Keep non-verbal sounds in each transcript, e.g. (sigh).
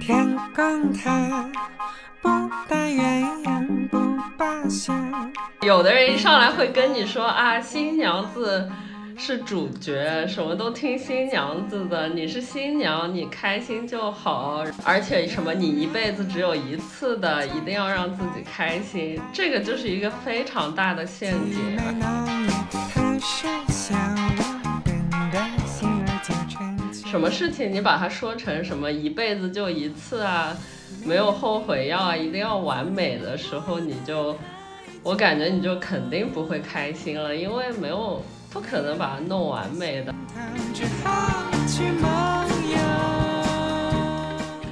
天公他不打鸳鸯不罢休。有的人一上来会跟你说啊，新娘子是主角，什么都听新娘子的，你是新娘，你开心就好，而且什么你一辈子只有一次的，一定要让自己开心，这个就是一个非常大的陷阱。什么事情你把它说成什么一辈子就一次啊，没有后悔药啊，一定要完美的时候，你就，我感觉你就肯定不会开心了，因为没有不可能把它弄完美的。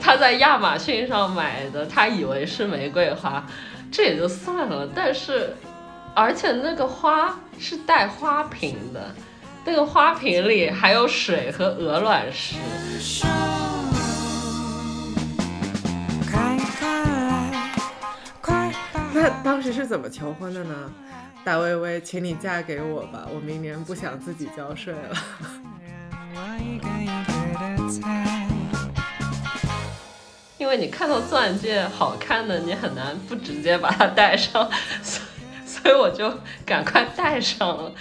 他在亚马逊上买的，他以为是玫瑰花，这也就算了。但是，而且那个花是带花瓶的，那个花瓶里还有水和鹅卵石。那当时是怎么求婚的呢？大薇薇，请你嫁给我吧，我明年不想自己交税了。因为你看到钻戒好看的，你很难不直接把它戴上，所以所以我就赶快戴上了。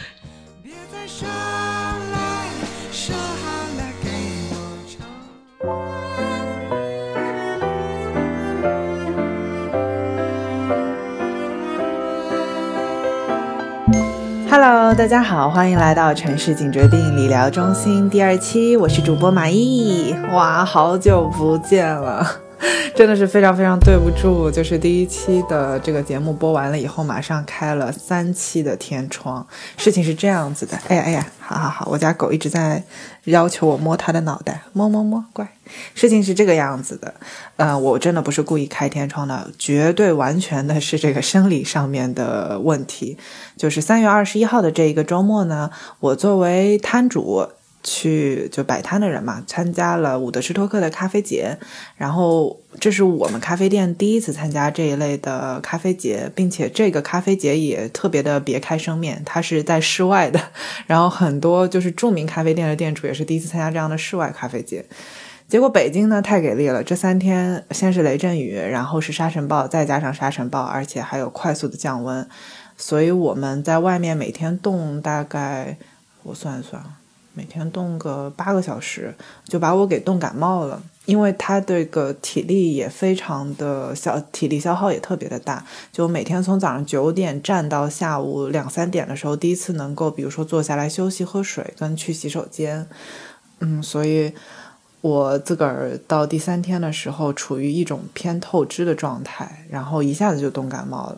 Hello，大家好，欢迎来到城市颈椎病理疗中心第二期，我是主播马毅。哇，好久不见了，(laughs) 真的是非常非常对不住，就是第一期的这个节目播完了以后，马上开了三期的天窗。事情是这样子的，哎呀哎呀，好好好，我家狗一直在要求我摸它的脑袋，摸摸摸，乖。事情是这个样子的，呃，我真的不是故意开天窗的，绝对完全的是这个生理上面的问题。就是三月二十一号的这一个周末呢，我作为摊主去就摆摊的人嘛，参加了伍德施托克的咖啡节，然后这是我们咖啡店第一次参加这一类的咖啡节，并且这个咖啡节也特别的别开生面，它是在室外的，然后很多就是著名咖啡店的店主也是第一次参加这样的室外咖啡节。结果北京呢太给力了，这三天先是雷阵雨，然后是沙尘暴，再加上沙尘暴，而且还有快速的降温，所以我们在外面每天冻大概，我算一算，每天动个八个小时，就把我给冻感冒了。因为他这个体力也非常的消，体力消耗也特别的大，就每天从早上九点站到下午两三点的时候，第一次能够比如说坐下来休息、喝水跟去洗手间，嗯，所以。我自个儿到第三天的时候，处于一种偏透支的状态，然后一下子就冻感冒了。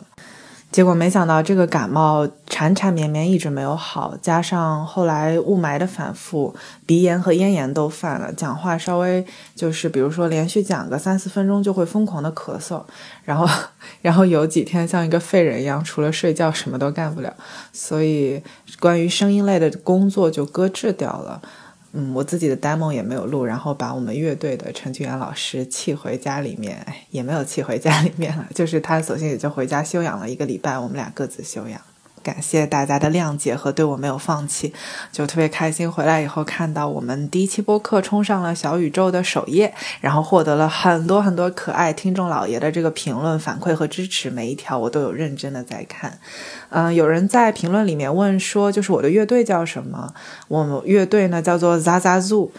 结果没想到这个感冒缠缠绵绵一直没有好，加上后来雾霾的反复，鼻炎和咽炎都犯了，讲话稍微就是比如说连续讲个三四分钟就会疯狂的咳嗽，然后 (laughs) 然后有几天像一个废人一样，除了睡觉什么都干不了，所以关于声音类的工作就搁置掉了。嗯，我自己的 demo 也没有录，然后把我们乐队的程序员老师气回家里面，也没有气回家里面了，就是他索性也就回家休养了一个礼拜，我们俩各自休养。感谢大家的谅解和对我没有放弃，就特别开心。回来以后看到我们第一期播客冲上了小宇宙的首页，然后获得了很多很多可爱听众老爷的这个评论反馈和支持，每一条我都有认真的在看。嗯，有人在评论里面问说，就是我的乐队叫什么？我们乐队呢叫做 Zazazoo。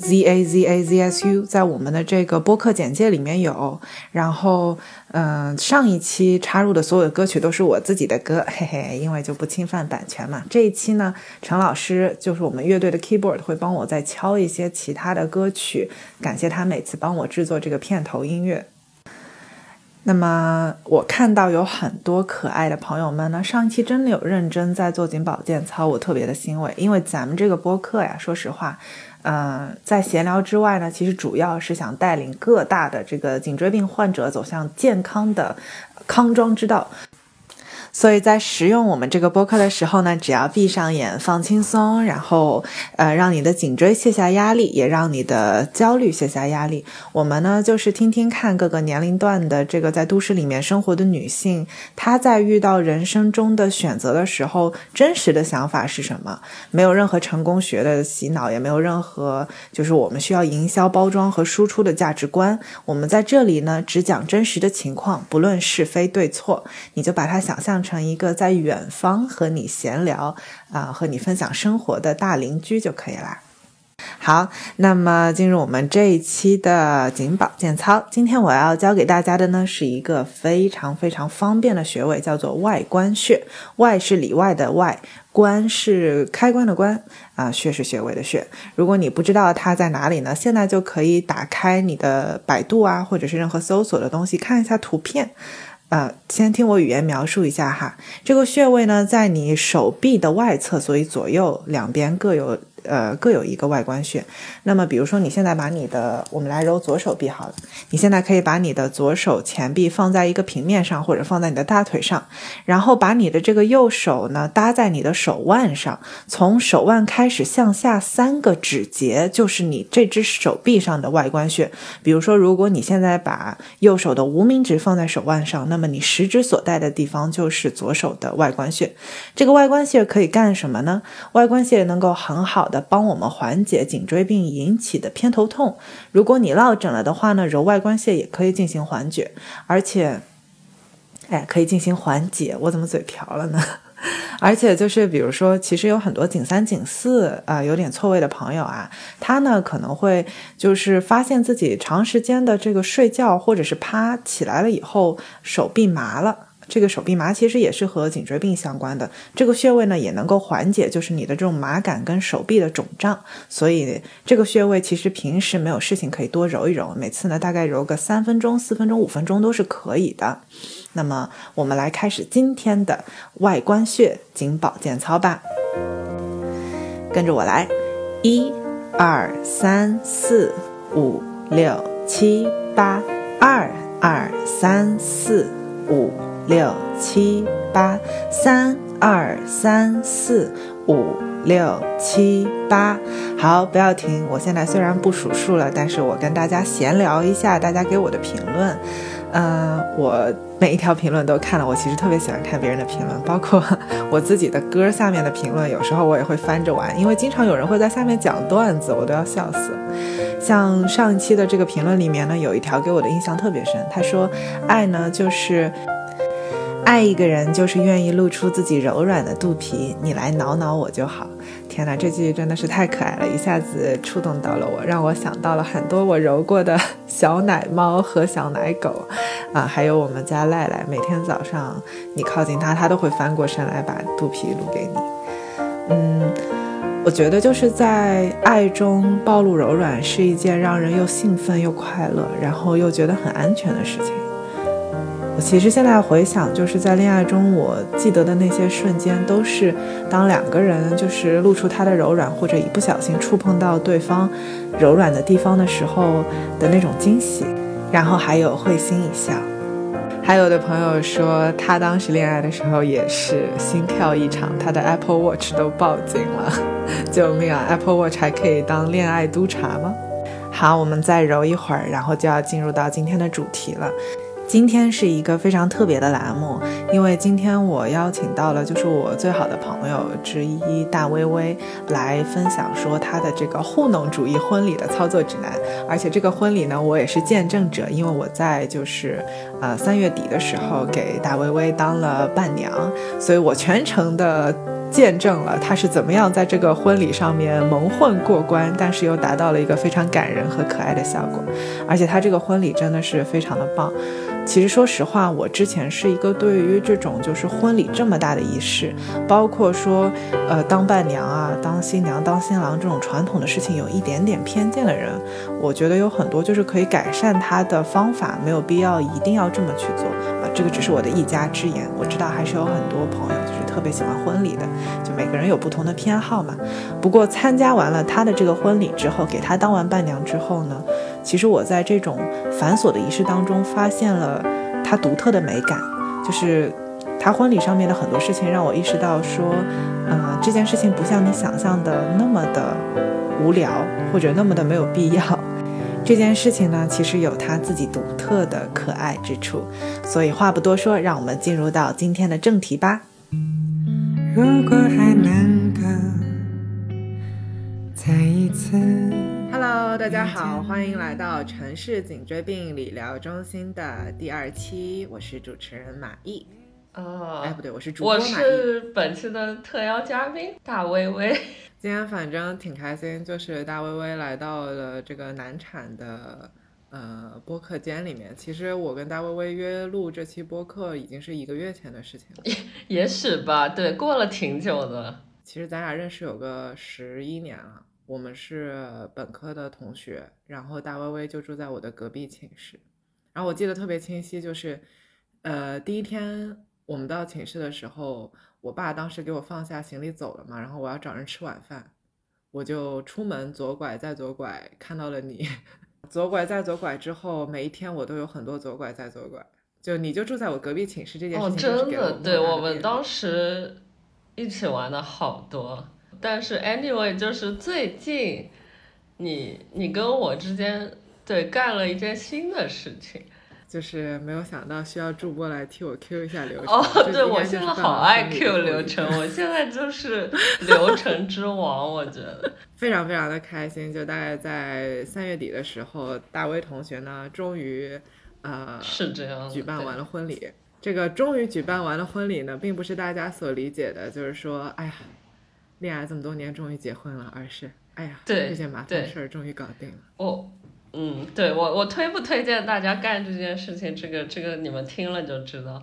Z A Z A Z S U 在我们的这个播客简介里面有，然后嗯、上一期插入的所有的歌曲都是我自己的歌，(laughs) 嘿嘿，因为就不侵犯版权嘛。这一期呢，陈老师就是我们乐队的 keyboard 会帮我再敲一些其他的歌曲，感谢他每次帮我制作这个片头音乐。那么我看到有很多可爱的朋友们呢，上一期真的有认真在做紧保健操，我特别的欣慰，因为咱们这个播客呀，说实话，嗯、在闲聊之外呢，其实主要是想带领各大的这个颈椎病患者走向健康的康庄之道。所以在使用我们这个播客的时候呢，只要闭上眼，放轻松，然后呃，让你的颈椎卸下压力，也让你的焦虑卸下压力。我们呢，就是听听看各个年龄段的这个在都市里面生活的女性，她在遇到人生中的选择的时候，真实的想法是什么？没有任何成功学的洗脑，也没有任何就是我们需要营销包装和输出的价值观。我们在这里呢，只讲真实的情况，不论是非对错，你就把它想象成一个在远方和你闲聊啊、和你分享生活的大邻居就可以啦。好，那么进入我们这一期的颈保健操。今天我要教给大家的呢，是一个非常非常方便的穴位，叫做外关穴。外是里外的外，关是开关的关啊，穴是穴位的穴。如果你不知道它在哪里呢，现在就可以打开你的百度啊，或者是任何搜索的东西，看一下图片。呃，先听我语言描述一下哈。这个穴位呢，在你手臂的外侧，所以左右两边各有呃各有一个外关穴。那么，比如说你现在把你的，我们来揉左手臂好了。你现在可以把你的左手前臂放在一个平面上，或者放在你的大腿上，然后把你的这个右手呢搭在你的手腕上，从手腕开始向下三个指节，就是你这只手臂上的外关穴。比如说，如果你现在把右手的无名指放在手腕上，那么你食指所在的地方就是左手的外关穴。这个外关穴可以干什么呢？外关穴能够很好的帮我们缓解颈椎病引起的偏头痛。如果你落枕了的话呢，揉外关穴也可以进行缓解，而且，哎，可以进行缓解。我怎么嘴瓢了呢？(laughs) 而且就是比如说，其实有很多颈三、颈四啊、有点错位的朋友啊，他呢可能会就是发现自己长时间的这个睡觉或者是趴起来了以后，手臂麻了。这个手臂麻其实也是和颈椎病相关的，这个穴位呢也能够缓解就是你的这种麻感跟手臂的肿胀，所以这个穴位其实平时没有事情可以多揉一揉，每次呢大概揉个三分钟、四分钟、五分钟都是可以的。那么我们来开始今天的外关穴颈保健操吧，跟着我来，一、二、三、四、五、六、七、八，二、二、三、四、五。六七八，三二三四五六七八，好，不要停。我现在虽然不数数了，但是我跟大家闲聊一下，大家给我的评论。嗯、我每一条评论都看了，我其实特别喜欢看别人的评论，包括我自己的歌下面的评论，有时候我也会翻着玩，因为经常有人会在下面讲段子，我都要笑死。像上一期的这个评论里面呢，有一条给我的印象特别深，他说：“爱呢，就是。”爱一个人就是愿意露出自己柔软的肚皮，你来挠挠我就好。天哪，这句真的是太可爱了，一下子触动到了我，让我想到了很多我揉过的小奶猫和小奶狗，啊，还有我们家赖赖，每天早上你靠近它，它都会翻过身来把肚皮撸给你。嗯，我觉得就是在爱中暴露柔软是一件让人又兴奋又快乐，然后又觉得很安全的事情。我其实现在回想，就是在恋爱中，我记得的那些瞬间，都是当两个人就是露出他的柔软，或者一不小心触碰到对方柔软的地方的时候的那种惊喜，然后还有会心一笑。还有的朋友说，他当时恋爱的时候也是心跳异常，他的 Apple Watch 都报警了，(laughs) 救命啊！Apple Watch 还可以当恋爱督察吗？好，我们再揉一会儿，然后就要进入到今天的主题了。今天是一个非常特别的栏目，因为今天我邀请到了就是我最好的朋友之一大微微来分享说她的这个糊弄主义婚礼的操作指南，而且这个婚礼呢我也是见证者，因为我在就是呃三月底的时候给大微微当了伴娘，所以我全程的。见证了她是怎么样在这个婚礼上面蒙混过关，但是又达到了一个非常感人和可爱的效果。而且她这个婚礼真的是非常的棒。其实说实话，我之前是一个对于这种就是婚礼这么大的仪式，包括说呃当伴娘啊、当新娘、当新郎这种传统的事情有一点点偏见的人。我觉得有很多就是可以改善它的方法，没有必要一定要这么去做啊。这个只是我的一家之言，我知道还是有很多朋友就是特别喜欢婚礼的。就每个人有不同的偏好嘛。不过参加完了他的这个婚礼之后，给他当完伴娘之后呢，其实我在这种繁琐的仪式当中发现了他独特的美感，就是他婚礼上面的很多事情让我意识到说，嗯、这件事情不像你想象的那么的无聊，或者那么的没有必要。这件事情呢，其实有它自己独特的可爱之处。所以话不多说，让我们进入到今天的正题吧。如果还能够再一次，Hello，大家好，欢迎来到城市颈椎病理疗中心的第二期，我是主持人马毅。哦，哎，不对，我是主播我。是本期的特邀嘉宾大薇薇。(laughs) 今天反正挺开心，就是大薇薇来到了这个难产的呃播客间里面。其实我跟大薇薇约录这期播客已经是一个月前的事情了。也许吧，对，过了挺久的。其实咱俩认识有个十一年了，我们是本科的同学，然后大薇薇就住在我的隔壁寝室。然后我记得特别清晰，就是呃第一天我们到寝室的时候，我爸当时给我放下行李走了嘛，然后我要找人吃晚饭，我就出门左拐再左拐，看到了你，(laughs) 左拐再左拐之后，每一天我都有很多左拐再左拐，就你就住在我隔壁寝室这件事哦，情就是真的，对我们当时一起玩的好多，但是 anyway 就是最近你你跟我之间对干了一件新的事情。就是没有想到需要助播来替我 Q 一下流程。哦，对我现在好爱 Q 流程，我 (laughs) 现在就是流程之王，我觉得。非常非常的开心。就大概在三月底的时候，大威同学呢，终于呃是这样举办完了婚礼。这个终于举办完了婚礼呢，并不是大家所理解的，就是说，哎呀，恋爱这么多年终于结婚了，而是，哎呀，对这件麻对烦事儿终于搞定了。我，嗯，对我我推不推荐大家干这件事情？这个这个你们听了就知道。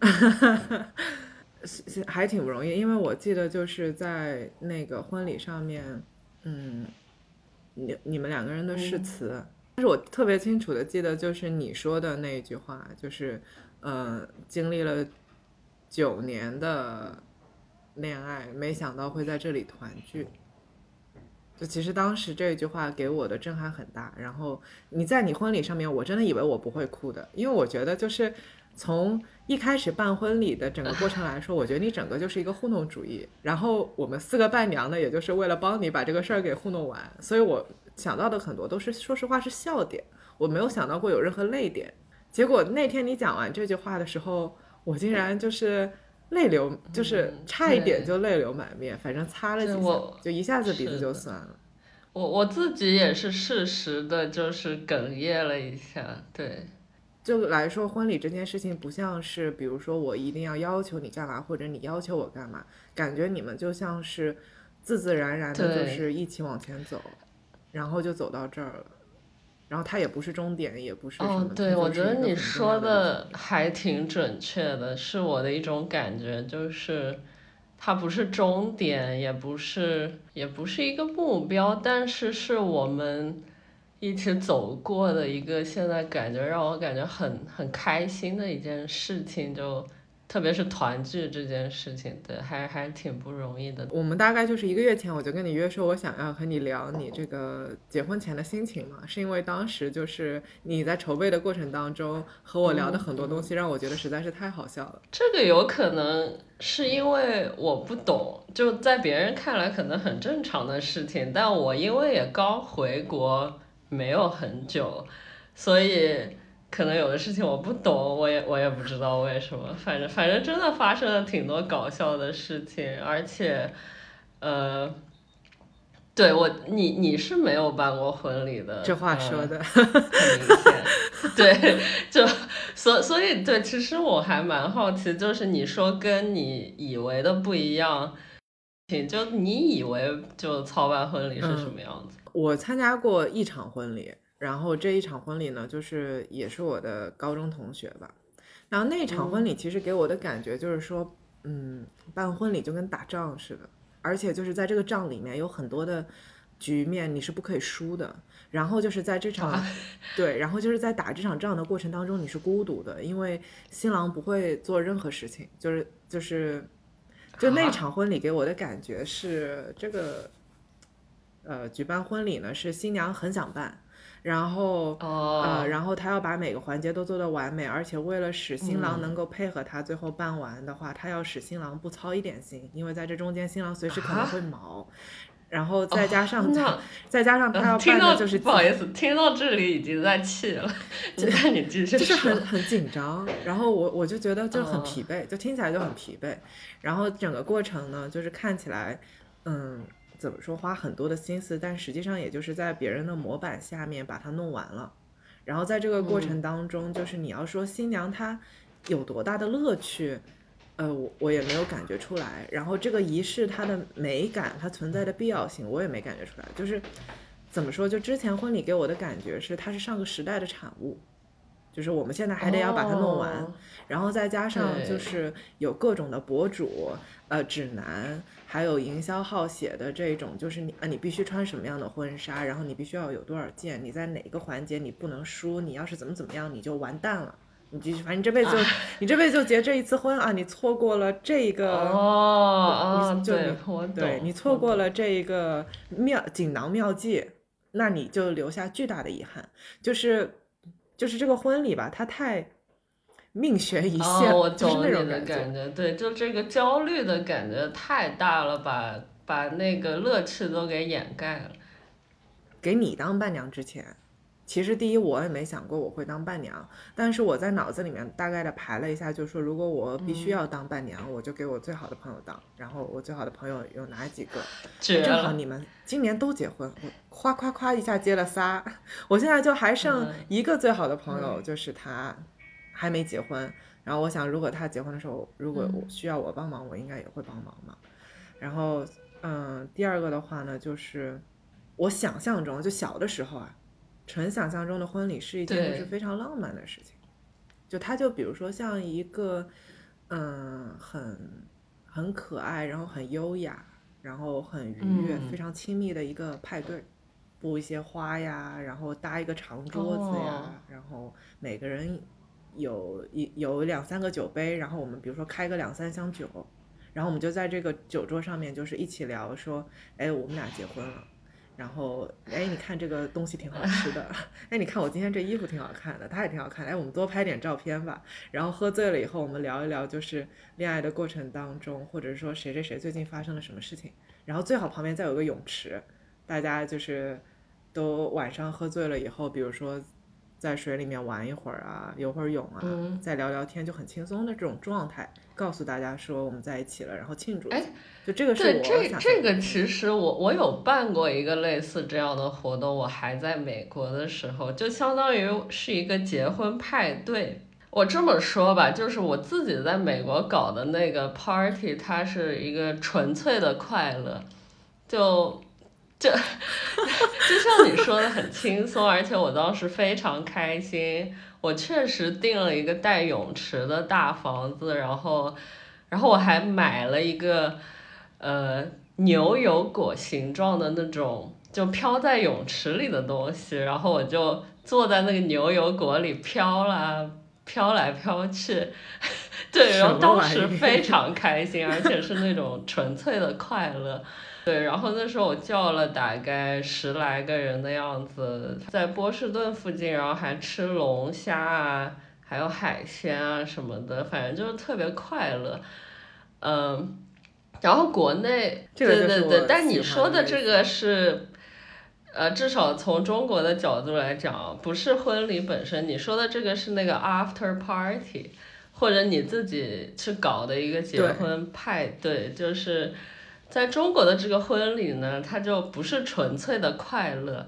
(laughs) 是是还挺不容易，因为我记得就是在那个婚礼上面，嗯，你你们两个人的誓嗯词，但是我特别清楚的记得就是你说的那一句话，就是，呃，经历了九年的恋爱，没想到会在这里团聚。就其实当时这句话给我的震撼很大，然后你在你婚礼上面，我真的以为我不会哭的，因为我觉得就是从一开始办婚礼的整个过程来说，我觉得你整个就是一个糊弄主义。然后我们四个伴娘呢，也就是为了帮你把这个事儿给糊弄完，所以我想到的很多都是说实话是笑点，我没有想到过有任何泪点。结果那天你讲完这句话的时候，我竟然就是泪流，就是差一点就泪流满面，反正擦了几下，就一下子鼻子就酸了。我我自己也是适时的，就是哽咽了一下，对，就来说，婚礼这件事情不像是，比如说我一定要要求你干嘛，或者你要求我干嘛，感觉你们就像是自自然然的，就是一起往前走，然后就走到这儿了。然后它也不是终点，也不是什么。哦，对，我觉得你说的的还挺准确的，是我的一种感觉，就是它不是终点，也不是也不是一个目标，但是是我们一起走过的一个，现在感觉让我感觉很很开心的一件事情，就特别是团聚这件事情，对，还还挺不容易的。我们大概就是一个月前，我就跟你约说，我想要和你聊你这个结婚前的心情嘛，是因为当时就是你在筹备的过程当中和我聊的很多东西，让我觉得实在是太好笑了。这个有可能是因为我不懂，就在别人看来可能很正常的事情，但我因为也刚回国没有很久，所以可能有的事情我不懂，我也我也不知道为什么，反正反正真的发生了挺多搞笑的事情，而且，呃。对我，你你是没有办过婚礼的，这话呃说的，很明显，对，(laughs) 就所所以对，其实我还蛮好奇，就是你说跟你以为的不一样，就你以为就操办婚礼是什么样子？我参加过一场婚礼，然后这一场婚礼呢，就是也是我的高中同学吧。然后那场婚礼其实给我的感觉就是说，嗯，办婚礼就跟打仗似的，而且就是在这个仗里面有很多的局面你是不可以输的。然后就是在这场，(laughs) 对，然后就是在打这场仗的过程当中你是孤独的，因为新郎不会做任何事情，就是就是，就那啊场婚礼给我的感觉是这个。呃，举办婚礼呢是新娘很想办，然后哦，呃，然后他要把每个环节都做得完美，而且为了使新郎嗯。能够配合他最后办完的话，他要使新郎不操一点心，因为在这中间新郎随时可能啊？会毛，然后再加上再加上他要办的就是不好意思，听到这里已经在气了，那你继续就是很。很紧张，然后我我就觉得就很哦。疲惫，就听起来就很疲惫。然后整个过程呢，就是看起来，嗯，怎么说，花很多的心思，但实际上也就是在别人的模板下面把它弄完了。然后在这个过程当中，就是你要说新娘她有多大的乐趣，呃，我我也没有感觉出来。然后这个仪式它的美感，它存在的必要性，我也没感觉出来。就是怎么说，就之前婚礼给我的感觉是它是上个时代的产物，就是我们现在还得要把它弄完。哦然后再加上就是有各种的博主、呃指南，还有营销号写的这种，就是你啊你必须穿什么样的婚纱，然后你必须要有多少件，你在哪个环节你不能输，你要是怎么怎么样你就完蛋了。你继续，反正你这辈子就、你这辈子就结这一次婚啊！你错过了这个哦哦，你就对。对你错过了这一个妙锦囊妙计，那你就留下巨大的遗憾。就是就是这个婚礼吧，它太命悬一线，哦，我就是那种感觉。感觉，对，就这个焦虑的感觉太大了，把把那个乐趣都给掩盖了。给你当伴娘之前，其实第一我也没想过我会当伴娘，但是我在脑子里面大概的排了一下，就是说如果我必嗯须要当伴娘，我就给我最好的朋友当。然后我最好的朋友有哪几个？正好你们今年都结婚，我夸夸夸一下接了仨，我现在就还剩嗯一个最好的朋友，就是他还没结婚。然后我想，如果他结婚的时候，如果我需要我帮忙，我应该也会帮忙嘛。然后，嗯，第二个的话呢，就是我想象中，就小的时候啊，纯想象中的婚礼是一件就是非常浪漫的事情。就他就比如说像一个，嗯，很很可爱，然后很优雅，然后很愉悦，嗯非常亲密的一个派对，布一些花呀，然后搭一个长桌子呀，哦然后每个人有一有两三个酒杯，然后我们比如说开个两三箱酒，然后我们就在这个酒桌上面就是一起聊说，哎，我们俩结婚了。然后，哎，你看这个东西挺好吃的，(laughs) 哎，你看我今天这衣服挺好看的，它也挺好看的，哎，我们多拍点照片吧。然后喝醉了以后，我们聊一聊，就是恋爱的过程当中，或者说谁谁谁最近发生了什么事情。然后最好旁边再有个泳池，大家就是都晚上喝醉了以后，比如说在水里面玩一会儿啊，游会儿泳啊，嗯再聊聊天，就很轻松的这种状态，告诉大家说我们在一起了，然后庆祝一哎下。就这个是对，我这想这个其实我我有办过一个类似这样的活动，我还在美国的时候，就相当于是一个结婚派对。我这么说吧，就是我自己在美国搞的那个 party，它是一个纯粹的快乐，就就 (laughs) 就像你说的很轻松，而且我当时非常开心。我确实订了一个带泳池的大房子，然后然后我还买了一个。呃牛油果形状的那种，就飘在泳池里的东西，然后我就坐在那个牛油果里飘啦，飘来飘去，(laughs) 对，然后当时 (laughs) 非常开心，而且是那种纯粹的快乐。对，然后那时候我叫了大概十来个人的样子，在波士顿附近，然后还吃龙虾啊，还有海鲜啊什么的，反正就是特别快乐。嗯，然后国内，对对对，但你说的这个是，呃，至少从中国的角度来讲，不是婚礼本身，你说的这个是那个 after party，或者你自己去搞的一个结婚派对，就是在中国的这个婚礼呢，它就不是纯粹的快乐。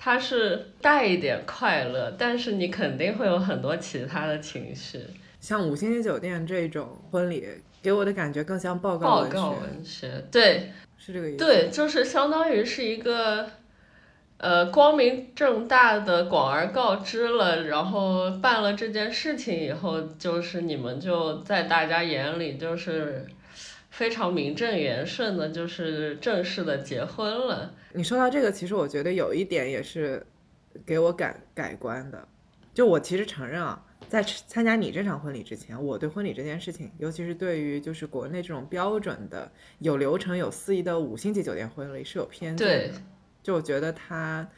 它是带一点快乐，但是你肯定会有很多其他的情绪。像五星级酒店这种婚礼，给我的感觉更像报告文学，报告文学，对，是这个意思。对，就是相当于是一个，呃，光明正大的广而告之了，然后办了这件事情以后，就是你们就在大家眼里就是非常名正言顺的，就是正式的结婚了。你说到这个，其实我觉得有一点也是给我改改观的。就我其实承认啊，在参加你这场婚礼之前，我对婚礼这件事情，尤其是对于就是国内这种标准的有流程、有司仪的五星级酒店婚礼是有偏见对的。就我觉得它，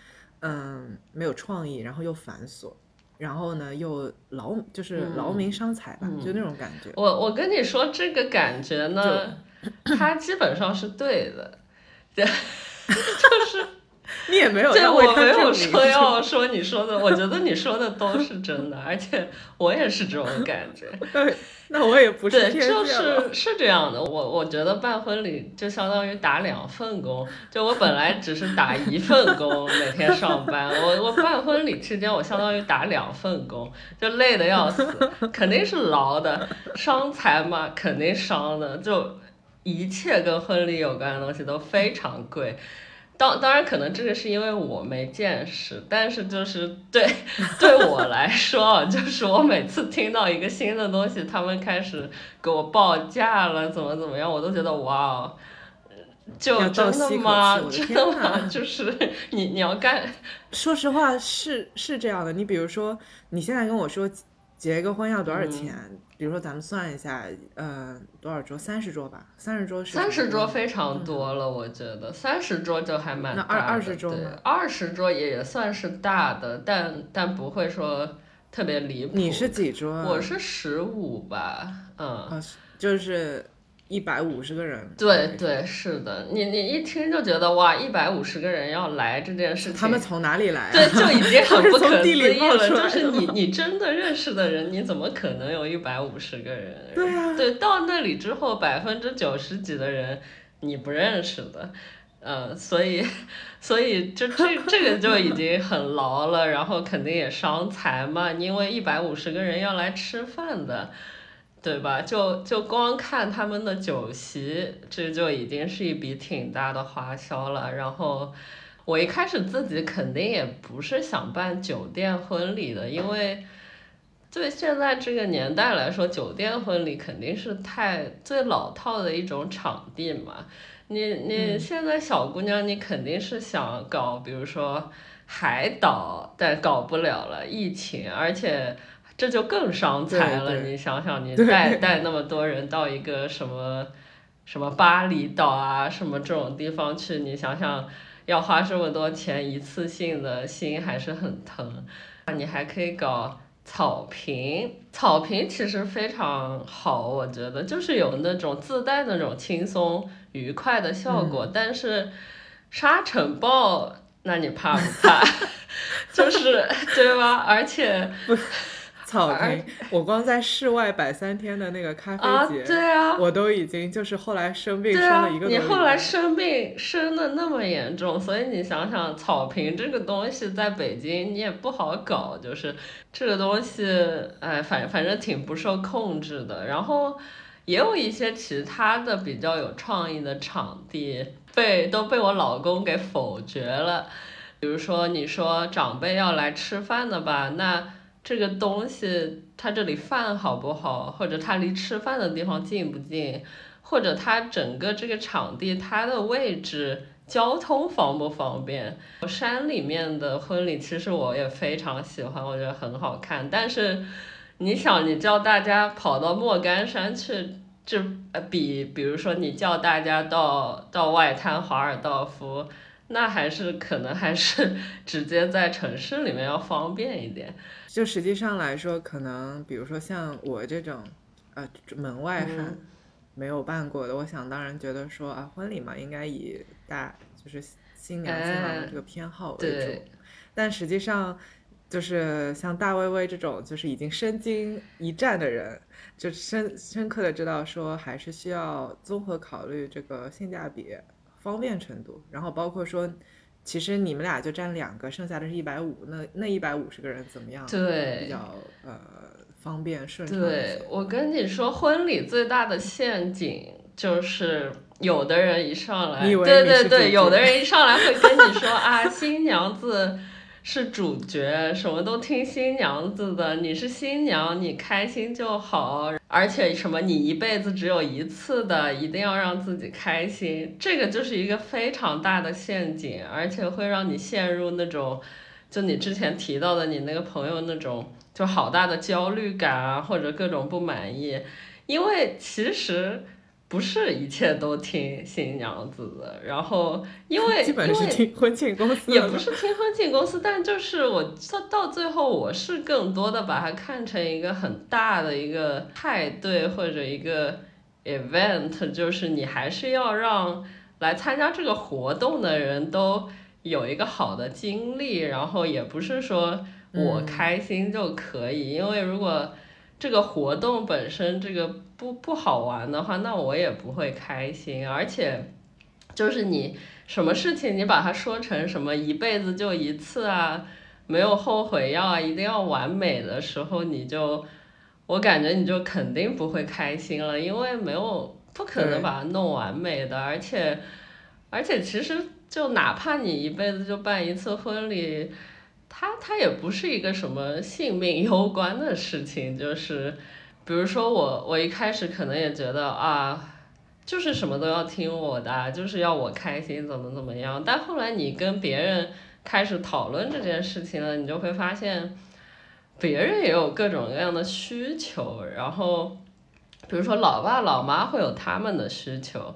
嗯没有创意，然后又繁琐，然后呢又劳就是嗯劳民伤财吧，就那种感觉。我我跟你说这个感觉呢，它基本上是对的，(laughs) 你也没有对我没有说要说你说的，我觉得你说的都是真的，而且我也是这种感觉。(laughs) 对，那我也不是对，就是是这样的。我我觉得办婚礼就相当于打两份工，就我本来只是打一份工，每天上班。我我办婚礼期间，我相当于打两份工，就累得要死，肯定是劳的，伤财嘛，肯定伤的。就一切跟婚礼有关的东西都非常贵。当当然，可能这个是因为我没见识，但是就是对对我来说啊，就是我每次听到一个新的东西，他们开始给我报价了，怎么怎么样，我都觉得哇哦，就真的吗？的真的吗？就是你你要干，说实话是是这样的，你比如说你现在跟我说结个婚要多少钱，比如说咱们算一下，呃，多少桌？三十桌吧，三十桌是三十桌非嗯常多了，我觉得三十桌就还蛮大的。那二二十桌呢二十桌也也算是大的，但但不会说特别离谱。你是几桌啊？我是十五吧，嗯。啊，就是一百五十个人。对对，是的，你你一听就觉得哇，一百五十个人要来这件事情，他们从哪里来、啊？对就已经 (laughs) 很不可思议了。就是你 (laughs) 你真的认识的人，你怎么可能有一百五十个人？对啊对，到那里之后，百分之九十几的人你不认识的。呃，所以，所以就这这个就已经很牢了，然后肯定也伤财嘛，因为一百五十个人要来吃饭的，对吧？就就光看他们的酒席，这就已经是一笔挺大的花销了。然后我一开始自己肯定也不是想办酒店婚礼的，因为对现在这个年代来说，酒店婚礼肯定是太最老套的一种场地嘛。你你现在小姑娘，你肯定是想搞，比如说海岛，但搞不了了，疫情，而且这就更伤财了。你想想，你带带那么多人到一个什么什么巴厘岛啊，什么这种地方去，你想想要花这么多钱，一次性的心还是很疼。你还可以搞草坪，草坪其实非常好，我觉得就是有那种自带那种轻松愉快的效果，嗯但是沙尘暴，那你怕不怕？(laughs) 就是对吧？而且草坪，(laughs) 我光在室外摆三天的那个咖啊，啡节，对啊，我都已经就是后来生病对啊生了一个，多你后来生病生的那么严重，所以你想想，草坪这个东西在北京你也不好搞，就是这个东西，哎，反反正挺不受控制的。然后也有一些其他的比较有创意的场地被都被我老公给否决了。比如说，你说长辈要来吃饭的吧，那这个东西它这里饭好不好，或者它离吃饭的地方近不近，或者它整个这个场地它的位置。交通方不方便？山里面的婚礼其实我也非常喜欢，我觉得很好看。但是你想，你叫大家跑到莫干山去，这比比如说你叫大家到到外滩华尔道夫，那还是可能还是 (laughs) 直接在城市里面要方便一点。就实际上来说，可能比如说像我这种，呃，门外汉、嗯没有办过的，我想当然觉得说啊，婚礼嘛，应该以大就是新娘新郎的这个偏好为主，但实际上。就是像大薇薇这种，就是已经身经一战的人，就深深刻的知道说，还是需要综合考虑这个性价比、方便程度，然后包括说，其实你们俩就占两个，剩下的是一百五，那那一百五十个人怎么样？对比较呃方便顺畅对。我跟你说，婚礼最大的陷阱就是有的人一上来，对对对，有的人一上来会跟你说 (laughs) 啊，新娘子是主角，什么都听新娘子的，你是新娘，你开心就好，而且什么你一辈子只有一次的，一定要让自己开心，这个就是一个非常大的陷阱，而且会让你陷入那种。就你之前提到的，你那个朋友那种就好大的焦虑感啊，或者各种不满意，因为其实不是一切都听新娘子的，然后因为 (laughs) 基本是听婚庆公司也不是听婚庆公司，但就是我到到最后，我是更多的把它看成一个很大的一个派对或者一个 event，就是你还是要让来参加这个活动的人都有一个好的经历，然后也不是说我嗯。开心就可以，因为如果这个活动本身这个不不好玩的话，那我也不会开心，而且就是你什么事情你把它说成什么一辈子就一次啊，没有后悔药啊，一定要完美的时候，你就我感觉你就肯定不会开心了，因为没有不可能把它弄完美的，而且而且其实就哪怕你一辈子就办一次婚礼。它它也不是一个什么性命攸关的事情，就是，比如说我我一开始可能也觉得啊，就是什么都要听我的，就是要我开心怎么怎么样，但后来你跟别人开始讨论这件事情了，你就会发现，别人也有各种各样的需求，然后，比如说老爸老妈会有他们的需求。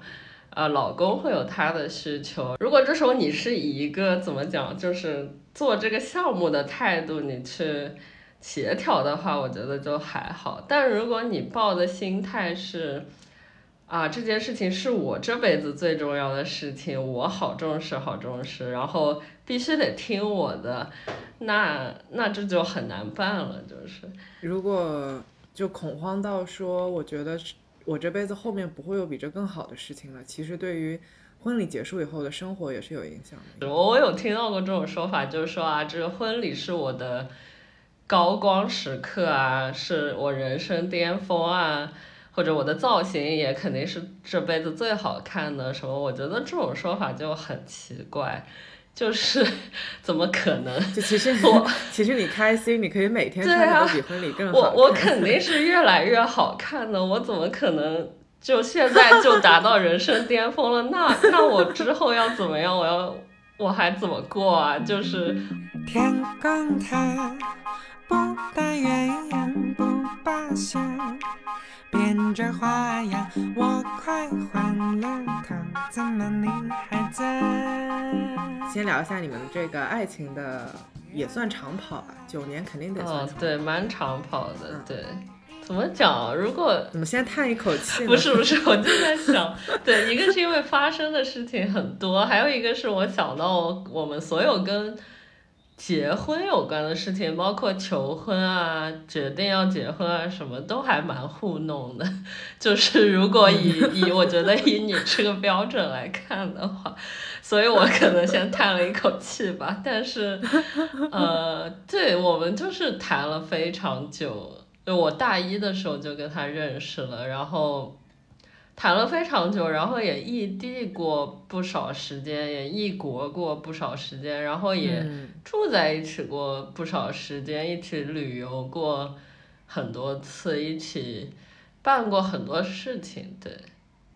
呃，老公会有他的需求。如果这时候你是以一个怎么讲，就是做这个项目的态度，你去协调的话，我觉得就还好。但如果你抱的心态是，啊，这件事情是我这辈子最重要的事情，我好重视，好重视，然后必须得听我的，那那这就很难办了，就是。如果就恐慌到说，我觉得我这辈子后面不会有比这更好的事情了，其实对于婚礼结束以后的生活也是有影响的。我有听到过这种说法，就是说啊，这个婚礼是我的高光时刻啊，是我人生巅峰啊，或者我的造型也肯定是这辈子最好看的什么。我觉得这种说法就很奇怪，就是 (laughs) 怎么可能？就其实我其实你开心，你可以每天穿的比婚礼更好我我肯定是越来越好看的，我怎么可能就现在就达到人生巅峰了？那那我之后要怎么样？我要我还怎么过啊？就是天公他不打鸳鸯不罢休，变着花样，我快换了头，怎么你还在？先聊一下你们这个爱情的，也算长跑吧，九年肯定得算对，蛮长跑的嗯，对。怎么讲？如果怎么先叹一口气？不是不是，我就在想，(laughs) 对，一个是因为发生的事情很多，还有一个是我想到我们所有跟结婚有关的事情，包括求婚啊、决定要结婚啊，什么都还蛮糊弄的。(laughs) 就是如果以 (laughs) 以我觉得以你这个标准来看的话，所以我可能先叹了一口气吧。但是，呃，对我们就是谈了非常久。就我大一的时候就跟他认识了，然后谈了非常久，然后也异地过不少时间，也异国过不少时间，然后也嗯住在一起过不少时间，一起旅游过很多次，一起办过很多事情，对，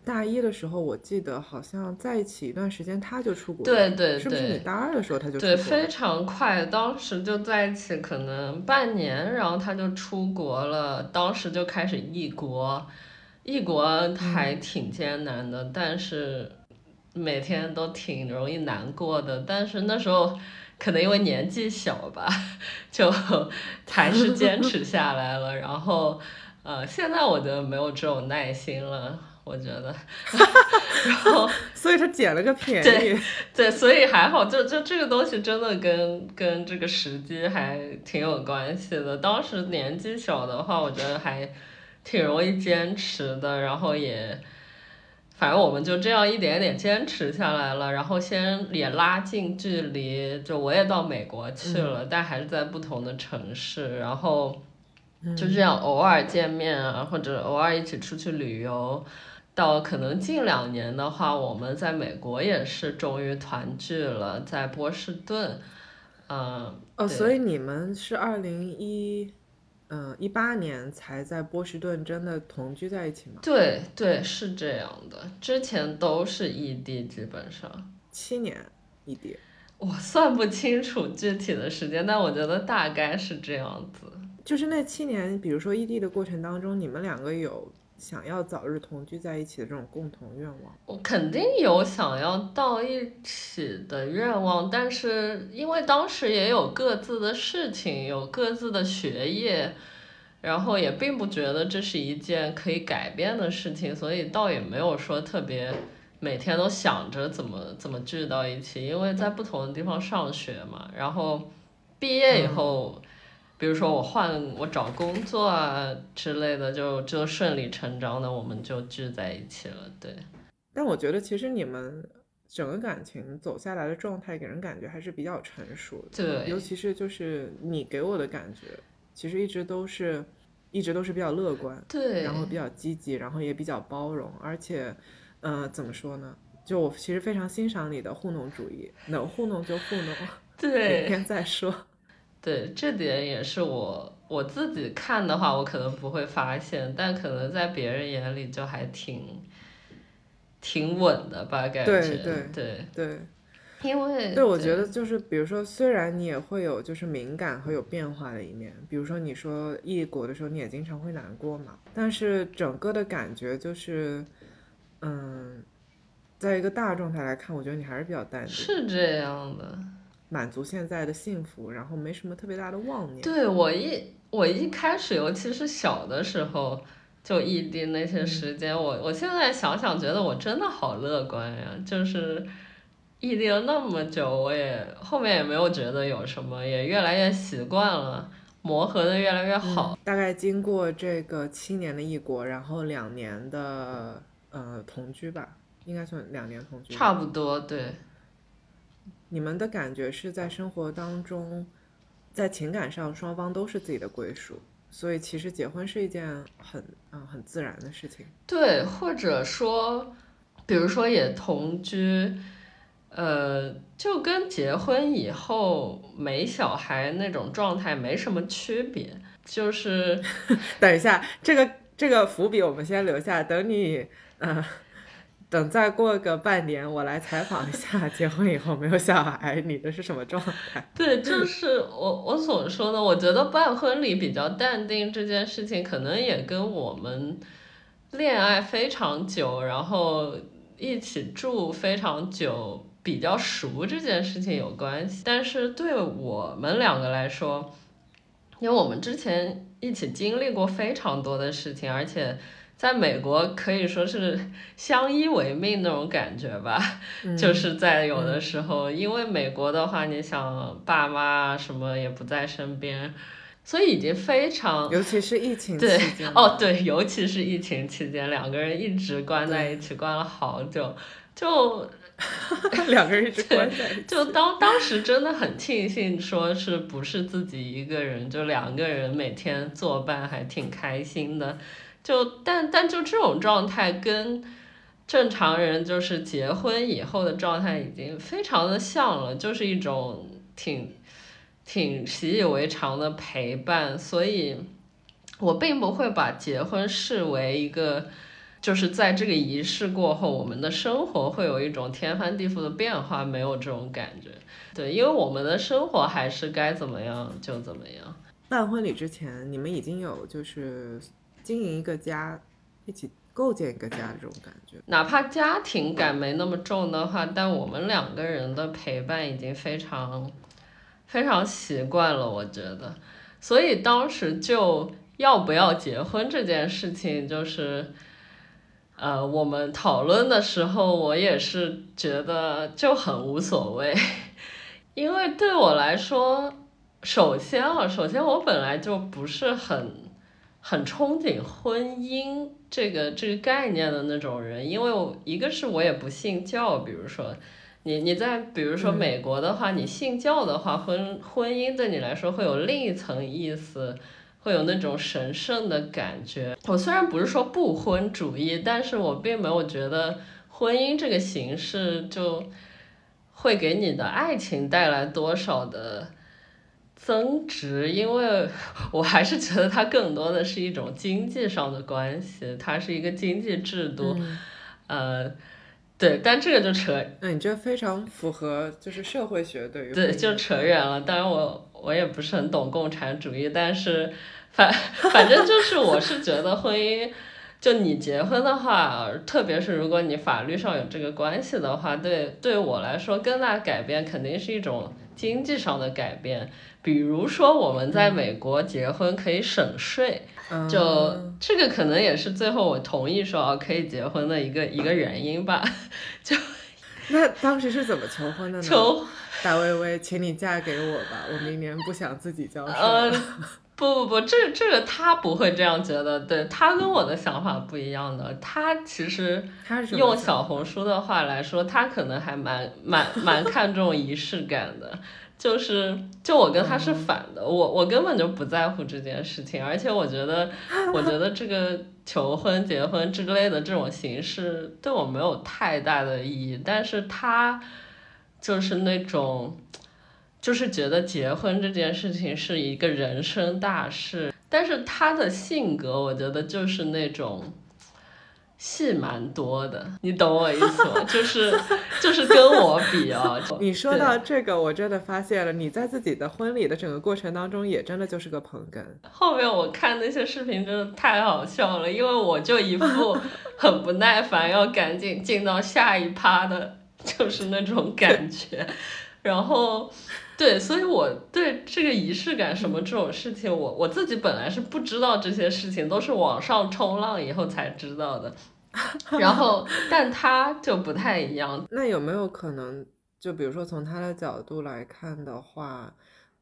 大一的时候，我记得好像在一起一段时间，他就出国了，对对是不是你大二的时候他就出对，非？常快，当时就在一起可能半年，然后他就出国了，当时就开始异国，异国还挺艰难的，但是每天都挺容易难过的，但是那时候可能因为年纪小吧，(laughs) 就 (laughs) 还是坚持下来了，然后呃，现在我觉得没有这种耐心了，我觉得，(laughs) 然后。所以他捡了个便宜对宜。对，所以还好，就就这个东西真的跟跟这个时机还挺有关系的。当时年纪小的话，我觉得还挺容易坚持的，然后也，反正我们就这样一点点坚持下来了，然后先也拉近距离，就我也到美国去了，但还是在不同的城市，然后就这样偶尔见面啊，或者偶尔一起出去旅游。到可能近两年的话，我们在美国也是终于团聚了，在波士顿，嗯、哦，所以你们是二零一，嗯，一八年才在波士顿真的同居在一起吗？对对，是这样的，之前都是异地，基本上七年异地。我算不清楚具体的时间，但我觉得大概是这样子。就是那七年，比如说异地的过程当中，你们两个有想要早日同居在一起的这种共同愿望？我肯定有想要到一起的愿望，但是因为当时也有各自的事情，有各自的学业，然后也并不觉得这是一件可以改变的事情，所以倒也没有说特别每天都想着怎么怎么聚到一起，因为在不同的地方上学嘛，然后毕业以后。比如说我换我找工作啊之类的，就就顺理成章的我们就聚在一起了，对。但我觉得其实你们整个感情走下来的状态，给人感觉还是比较成熟的。对。尤其是就是你给我的感觉，其实一直都是，一直都是比较乐观，对。然后比较积极，然后也比较包容，而且，呃，怎么说呢？就我其实非常欣赏你的糊弄主义，能糊弄就糊弄，对。(laughs) 明天再说。对，这点也是我我自己看的话，我可能不会发现，但可能在别人眼里就还挺挺稳的吧，感觉。对对对对。因为对，我觉得就是，比如说，虽然你也会有就是敏感和有变化的一面，比如说你说异国的时候，你也经常会难过嘛，但是整个的感觉就是，嗯，在一个大状态来看，我觉得你还是比较淡定。是这样的。满足现在的幸福，然后没什么特别大的妄念。对我一我一开始，尤其是小的时候，就异地那些时间，我我现在想想，觉得我真的好乐观呀！就是异地了那么久，我也后面也没有觉得有什么，也越来越习惯了，磨合的越来越好。大概经过这个七年的异国，然后两年的呃同居吧，应该算两年同居。差不多，对。你们的感觉是在生活当中，在情感上双方都是自己的归属，所以其实结婚是一件很嗯很自然的事情。对，或者说，比如说也同居，呃，就跟结婚以后没小孩那种状态没什么区别。就是 (laughs) 等一下，这个这个伏笔我们先留下，等你嗯。等再过个半年，我来采访一下 (laughs) 结婚以后没有小孩，你的是什么状态？(laughs) 对，就是我我所说的，我觉得办婚礼比较淡定这件事情，可能也跟我们恋爱非常久，然后一起住非常久，比较熟这件事情有关系。但是对我们两个来说，因为我们之前一起经历过非常多的事情，而且。在美国可以说是相依为命那种感觉吧，就是在有的时候，因为美国的话，你想爸妈什么也不在身边，所以已经非常，尤其是疫情期间，哦对，尤其是疫情期间，两个人一直关在一起，关了好久，就 (laughs) 两个人一直关在一起，就当当时真的很庆幸，说是不是自己一个人，就两个人每天作伴，还挺开心的。就但但就这种状态跟正常人就是结婚以后的状态已经非常的像了，就是一种挺挺习以为常的陪伴，所以我并不会把结婚视为一个就是在这个仪式过后，我们的生活会有一种天翻地覆的变化，没有这种感觉。对，因为我们的生活还是该怎么样就怎么样。办婚礼之前，你们已经有就是。经营一个家，一起构建一个家这种感觉，哪怕家庭感没那么重的话，但我们两个人的陪伴已经非常非常习惯了，我觉得。所以当时就要不要结婚这件事情，就是呃，我们讨论的时候，我也是觉得就很无所谓，(laughs) 因为对我来说，首先啊，首先我本来就不是很。很憧憬婚姻这个这个概念的那种人，因为我一个是我也不信教，比如说，你你在比如说美国的话，你信教的话，婚婚姻对你来说会有另一层意思，会有那种神圣的感觉。我虽然不是说不婚主义，但是我并没有觉得婚姻这个形式就会给你的爱情带来多少的。增值，因为 (laughs) 我还是觉得它更多的是一种经济上的关系，它是一个经济制度，呃，对，但这个就扯，那你这非常符合就是社会学对于对，就扯远了。当然我我也不是很懂共产主义，但是反反正就 (laughs) 是我是觉得婚姻就你结婚的话，特别是如果你法律上有这个关系的话，对对我来说，更大改变肯定是一种经济上的改变。比如说，我们在美国结婚可以省税，就这个可能也是最后我同意说哦可以结婚的一个一个原因吧。(laughs) 就那当时是怎么求婚的呢？求大薇薇，请你嫁给我吧，我明年不想自己交税。不不不，这这个他不会这样觉得，对他跟我的想法不一样的。他其实用小红书的话来说，他可能还蛮蛮蛮看重仪式感的。就是就我跟他是反的，我我根本就不在乎这件事情，而且我觉得我觉得这个求婚、结婚之类的这种形式对我没有太大的意义。但是他就是那种。就是觉得结婚这件事情是一个人生大事，但是他的性格，我觉得就是那种戏蛮多的，你懂我意思吗？就是就是跟我比啊。你说到这个，我真的发现了，你在自己的婚礼的整个过程当中，也真的就是个捧哏。(laughs) 后面我看那些视频真的太好笑了，因为我就一副很不耐烦，要赶紧进到下一趴的，就是那种感觉，(laughs) 然后。对，所以我对这个仪式感什么这种事情，我我自己本来是不知道这些事情，都是网上冲浪以后才知道的。(laughs) 然后，但他就不太一样。那有没有可能，就比如说从他的角度来看的话，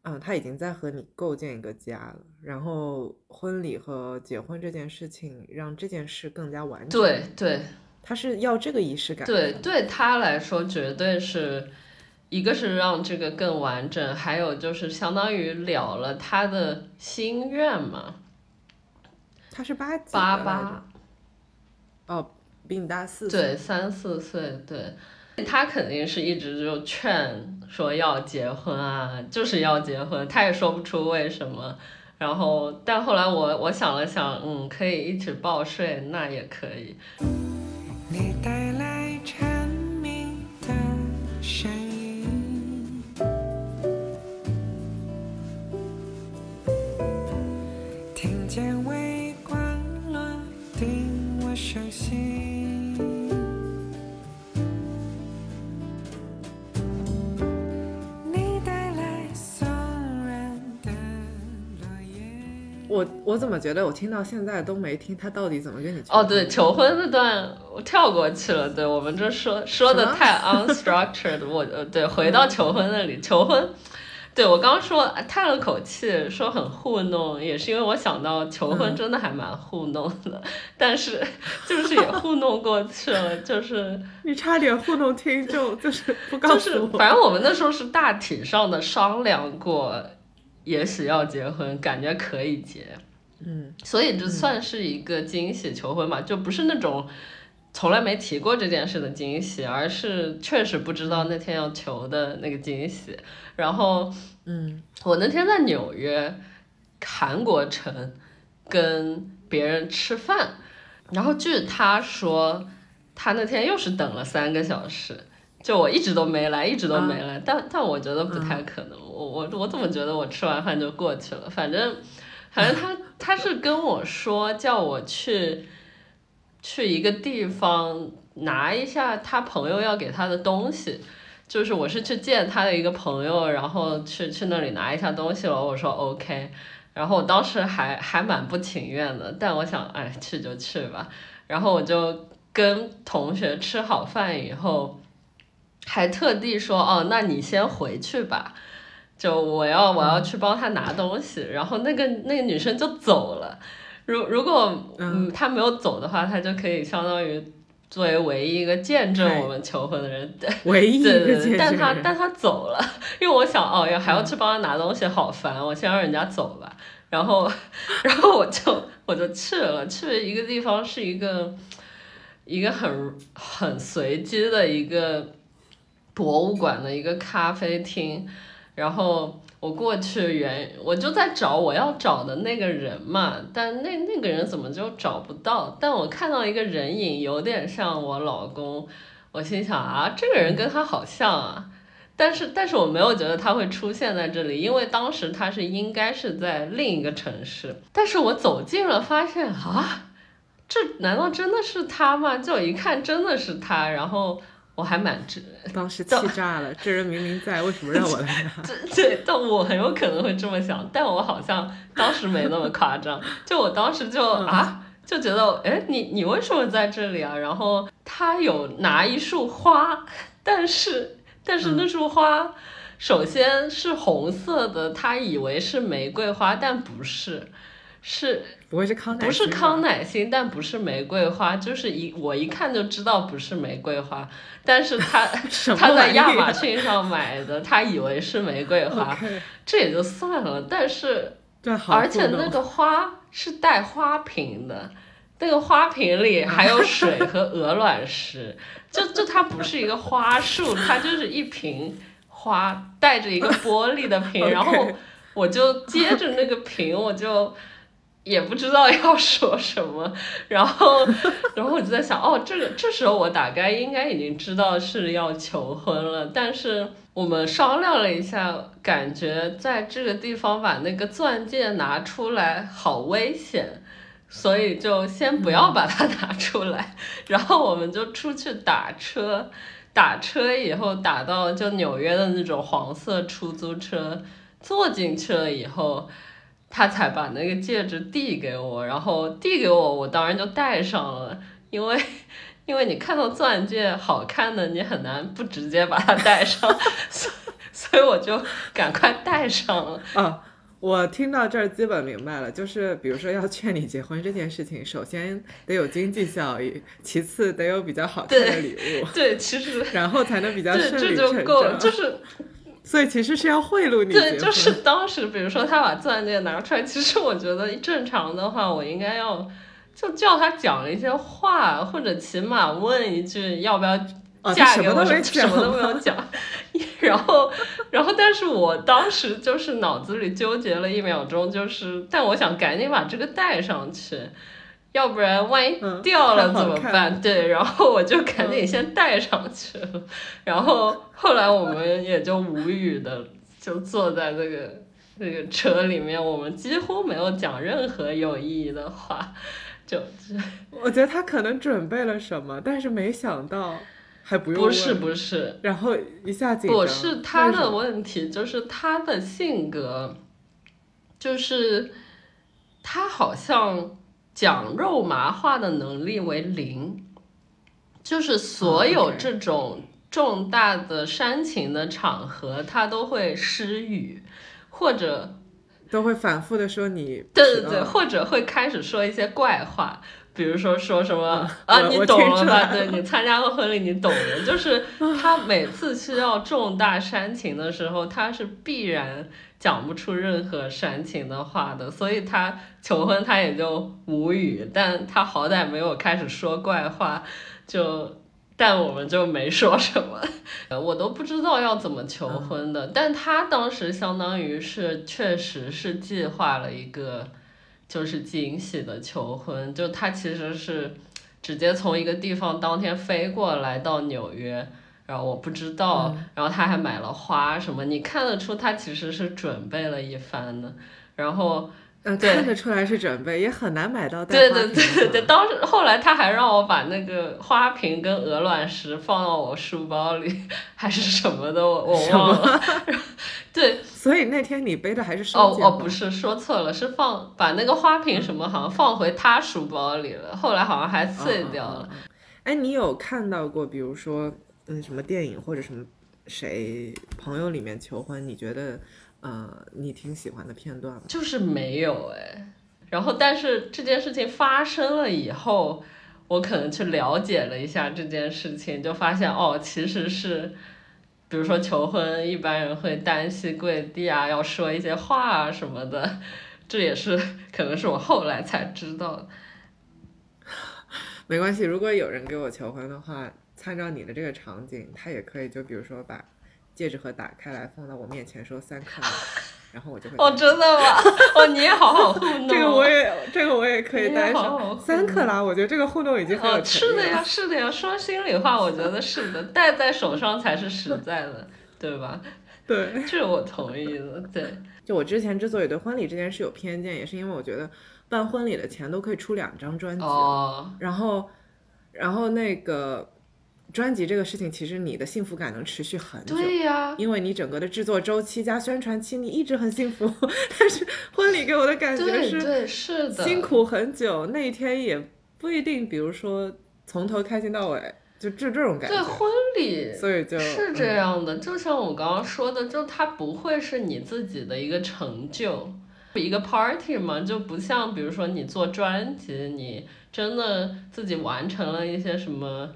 嗯，他已经在和你构建一个家了，然后婚礼和结婚这件事情让这件事更加完整。对对，他是要这个仪式感。对，对他来说绝对是。一个是让这个更完整，还有就是相当于了了他的心愿嘛。他是八几？八八。哦，比你大四岁。对，三四岁。对，他肯定是一直就劝说要结婚啊，就是要结婚，他也说不出为什么。然后，但后来我我想了想，嗯，可以一起报税，那也可以。你带我我怎么觉得我听到现在都没听他到底怎么跟你哦？对，求婚那段我跳过去了。对我们这说说的太 unstructured。我呃对，回到求婚那里，求婚。对我刚说叹了口气，说很糊弄，也是因为我想到求婚真的还蛮糊弄的，但是就是也糊弄过去了，就是 (laughs) 你差点糊弄听众，就是不告诉我。反正我们那时候是大体上的商量过，也许要结婚，感觉可以结，嗯，所以这算是一个惊喜求婚嘛，就不是那种。从来没提过这件事的惊喜，而是确实不知道那天要求的那个惊喜。然后，嗯，我那天在纽约韩国城跟别人吃饭，然后据他说，他那天又是等了三个小时，就我一直都没来，一直都没来。但但我觉得不太可能，我我我怎么觉得我吃完饭就过去了？反正反正他他是跟我说叫我去。去一个地方拿一下他朋友要给他的东西，就是我是去见他的一个朋友，然后去去那里拿一下东西了。我说 OK，然后我当时还还蛮不情愿的，但我想哎去就去吧。然后我就跟同学吃好饭以后，还特地说哦，那你先回去吧，就我要我要去帮他拿东西。然后那个那个女生就走了。如如果嗯他没有走的话，他就可以相当于作为唯一一个见证我们求婚的人，(laughs) 唯一一个见证。但他但他走了，(laughs) 因为我想哦要还要去帮他拿东西，好烦，我先让人家走吧。然后 (laughs) 然后我就我就去了，去了一个地方是一个一个很很随机的一个博物馆的一个咖啡厅，然后。我过去原我就在找我要找的那个人嘛，但那那个人怎么就找不到？但我看到一个人影，有点像我老公，我心想啊，这个人跟他好像啊，但是但是我没有觉得他会出现在这里，因为当时他是应该是在另一个城市，但是我走近了发现啊，这难道真的是他吗？就一看真的是他，然后我还蛮这，(laughs) 当时 (laughs) 气炸了，这人明明在，为什么让我来拿？(laughs) 对对，但我很有可能会这么想，但我好像当时没那么夸张，就我当时就啊。就觉得，哎，你你为什么在这里啊？然后他有拿一束花，但是但是那束花，首先是红色的，他以为是玫瑰花，但不是，是不会是康乃不是康乃馨，但不是玫瑰花，就是一我一看就知道不是玫瑰花，但是他他 (laughs) 在亚马逊上买的，他以为是玫瑰花，这也就算了，但是。而且那个花是带花瓶的，那个花瓶里还有水和鹅卵石，(laughs) 就就它不是一个花束，它就是一瓶花带着一个 (laughs) 玻璃的瓶，然后我就接着那个瓶，我就。也不知道要说什么，(laughs) 然后，然后我就在想，哦，这个这时候我大概应该已经知道是要求婚了，但是我们商量了一下，感觉在这个地方把那个钻戒拿出来好危险，所以就先不要把它拿出来，(laughs) 然后我们就出去打车，打车以后打到就纽约的那种黄色出租车，坐进去了以后。他才把那个戒指递给我，然后递给我，我当然就戴上了，因为，因为你看到钻戒好看的，你很难不直接把它戴上，(laughs) 所所以我就赶快戴上了。啊，我听到这儿基本明白了，就是比如说要劝你结婚这件事情，首先得有经济效益，其次得有比较好看的礼物，对，其实然后才能比较顺理成章，就是。所以其实是要贿赂你。对，就是当时，比如说他把钻戒拿出来，(laughs) 其实我觉得正常的话，我应该要就叫他讲一些话，或者起码问一句要不要嫁给我，什么都没有讲。(laughs) 然后，然后，但是我当时就是脑子里纠结了一秒钟，就是但我想赶紧把这个带上去。要不然万一掉了怎么办？对，然后我就赶紧先戴上去了。然后后来我们也就无语的就坐在那个那个车里面，我们几乎没有讲任何有意义的话。就我觉得他可能准备了什么，但是没想到还不用不是不是，然后一下紧张。不是他的问题，就是他的性格，就是他好像。讲肉麻话的能力为零，就是所有这种重大的煽情的场合，他都会失语，或者都会反复的说你，对对对，或者会开始说一些怪话，比如说说什么啊，你懂了吧？对你参加过婚礼，你懂的，(laughs) 就是他每次需要重大煽情的时候，他是必然。讲不出任何煽情的话的，所以他求婚他也就无语，但他好歹没有开始说怪话，就但我们就没说什么，我都不知道要怎么求婚的，但他当时相当于是确实是计划了一个就是惊喜的求婚，就他其实是直接从一个地方当天飞过来到纽约。然后我不知道，然后他还买了花什么，你看得出他其实是准备了一番的，然后，嗯，看得出来是准备，也很难买到对对对对，当时后来他还让我把那个花瓶跟鹅卵石放到我书包里，还是什么的，我我忘了。(laughs) 对，所以那天你背的还是哦哦，不是说错了，是放把那个花瓶什么好像放回他书包里了，后来好像还碎掉了。哎，你有看到过，比如说？嗯，什么电影或者什么谁朋友里面求婚，你觉得呃你挺喜欢的片段吗？就是没有哎，然后但是这件事情发生了以后，我可能去了解了一下这件事情，就发现哦，其实是，比如说求婚，一般人会单膝跪地啊，要说一些话啊什么的，(laughs) 这也是可能是我后来才知道的。(laughs) 没关系，如果有人给我求婚的话。按照你的这个场景，他也可以就比如说把戒指盒打开来放到我面前，说三克拉，然后我就会哦，真的吗？哦，你也好好糊弄。(laughs) 这个我也这个我也可以带上三克拉，我觉得这个糊弄已经很有是的呀，是的呀。说心里话，我觉得是的，戴在手上才是实在的，对吧？(laughs) 对，这我同意的。对，就我之前之所以对婚礼这件事有偏见，也是因为我觉得办婚礼的钱都可以出两张专辑，哦，然后，然后那个专辑这个事情，其实你的幸福感能持续很久。对呀，因为你整个的制作周期加宣传期，你一直很幸福。但是婚礼给我的感觉是，对对是的，辛苦很久，那一天也不一定，比如说从头开心到尾，就就这种感觉。对婚礼，所以就是这样的。就像我刚刚说的，就它不会是你自己的一个成就，一个 party 嘛，就不像比如说你做专辑，你真的自己完成了一些什么。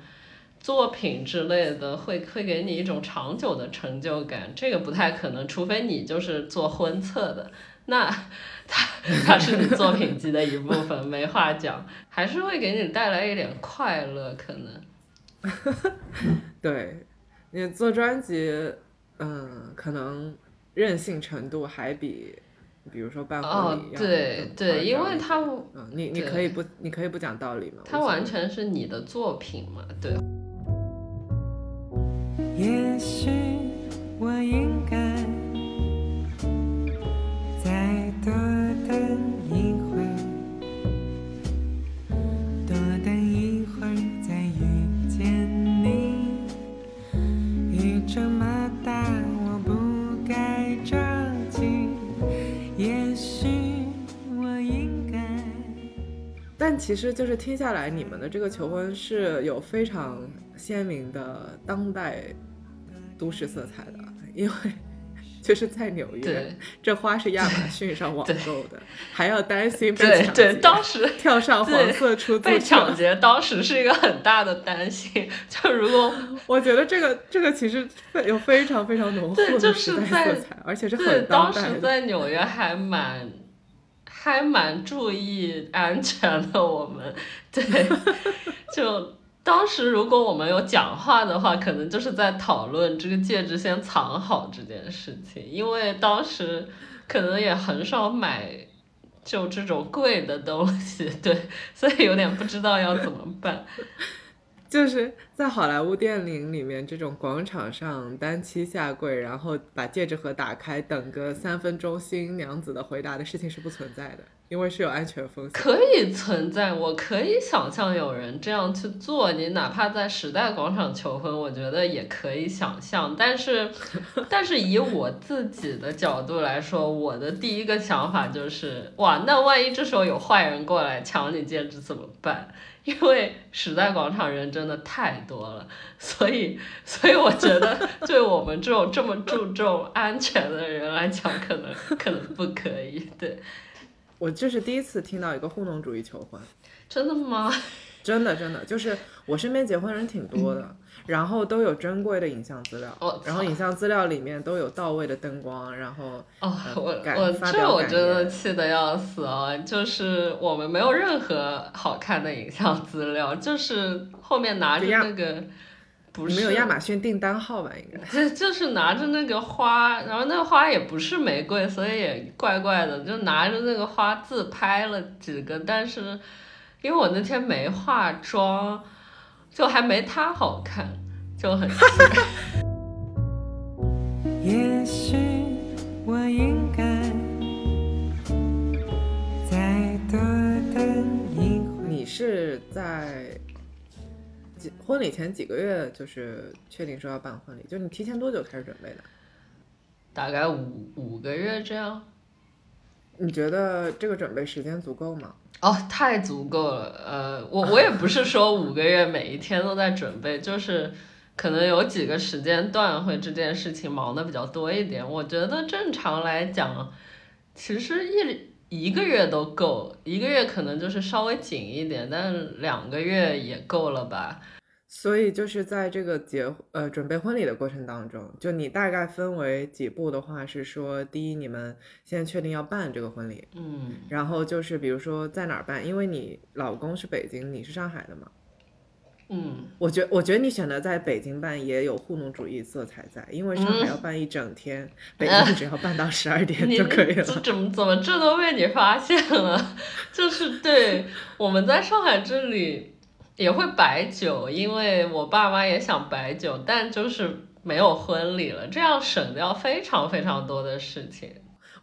作品之类的会会给你一种长久的成就感，这个不太可能，除非你就是做婚策的，那它它是你作品集的一部分，没话讲，还是会给你带来一点快乐，可能。(laughs) 对，你做专辑，嗯，可能任性程度还比，比如说办婚礼要对对，因为他，嗯，你你可以不你可以不讲道理吗？它完全是你的作品嘛，对。也许我应该再多等一会儿，多等一会儿再遇见你。雨这么大，我不该着急。也许我应该……但其实就是听下来，你们的这个求婚是有非常鲜明的当代。都市色彩的，因为就是在纽约，这花是亚马逊上网购的，还要担心被抢劫。当时跳上黄色出租车被抢劫，当时是一个很大的担心。就如果 (laughs) 我觉得这个这个其实有非常非常浓厚的时代色彩，而且是很当时在纽约还蛮还蛮注意安全的。我们对 (laughs) 就。当时如果我们有讲话的话，可能就是在讨论这个戒指先藏好这件事情，因为当时可能也很少买就这种贵的东西，对，所以有点不知道要怎么办。(laughs) 就是在好莱坞电影里面，这种广场上单膝下跪，然后把戒指盒打开，等个三分钟新娘子的回答的事情是不存在的。因为是有安全风险，可以存在，我可以想象有人这样去做。你哪怕在时代广场求婚，我觉得也可以想象。但是，(laughs) 但是以我自己的角度来说，我的第一个想法就是，哇，那万一这时候有坏人过来抢你戒指怎么办？因为时代广场人真的太多了，所以，(laughs) 所以我觉得，对我们这种这么注重安全的人来讲，可能 (laughs) 可能不可以，对。我这是第一次听到一个糊弄主义求婚，真的吗？(laughs) 真的真的，就是我身边结婚人挺多的，然后都有珍贵的影像资料，然后影像资料里面都有到位的灯光，然后哦，我我这我真的气得要死啊！就是我们没有任何好看的影像资料，就是后面拿着那个。不是没有亚马逊订单号吧？应该就就是拿着那个花，然后那个花也不是玫瑰，所以也怪怪的。就拿着那个花自拍了几个，但是因为我那天没化妆，就还没他好看，就很。(laughs) 也许我应该再多等一会你是在？婚礼前几个月就是确定说要办婚礼，就你提前多久开始准备的？大概五五个月这样。你觉得这个准备时间足够吗？哦，太足够了。呃，我我也不是说五个月每一天都在准备，就是可能有几个时间段会这件事情忙的比较多一点。我觉得正常来讲，其实一。一个月都够，一个月可能就是稍微紧一点，但两个月也够了吧。所以就是在这个结呃准备婚礼的过程当中，就你大概分为几步的话，是说第一，你们现在确定要办这个婚礼，嗯，然后就是比如说在哪儿办，因为你老公是北京，你是上海的嘛。嗯，我觉我觉得你选择在北京办也有糊弄主义色彩在，因为上海要办一整天，北京只要办到十二点就可以了。怎么怎么这都被你发现了？就是对我们在上海这里也会摆酒，因为我爸妈也想摆酒，但就是没有婚礼了，这样省掉非常非常多的事情。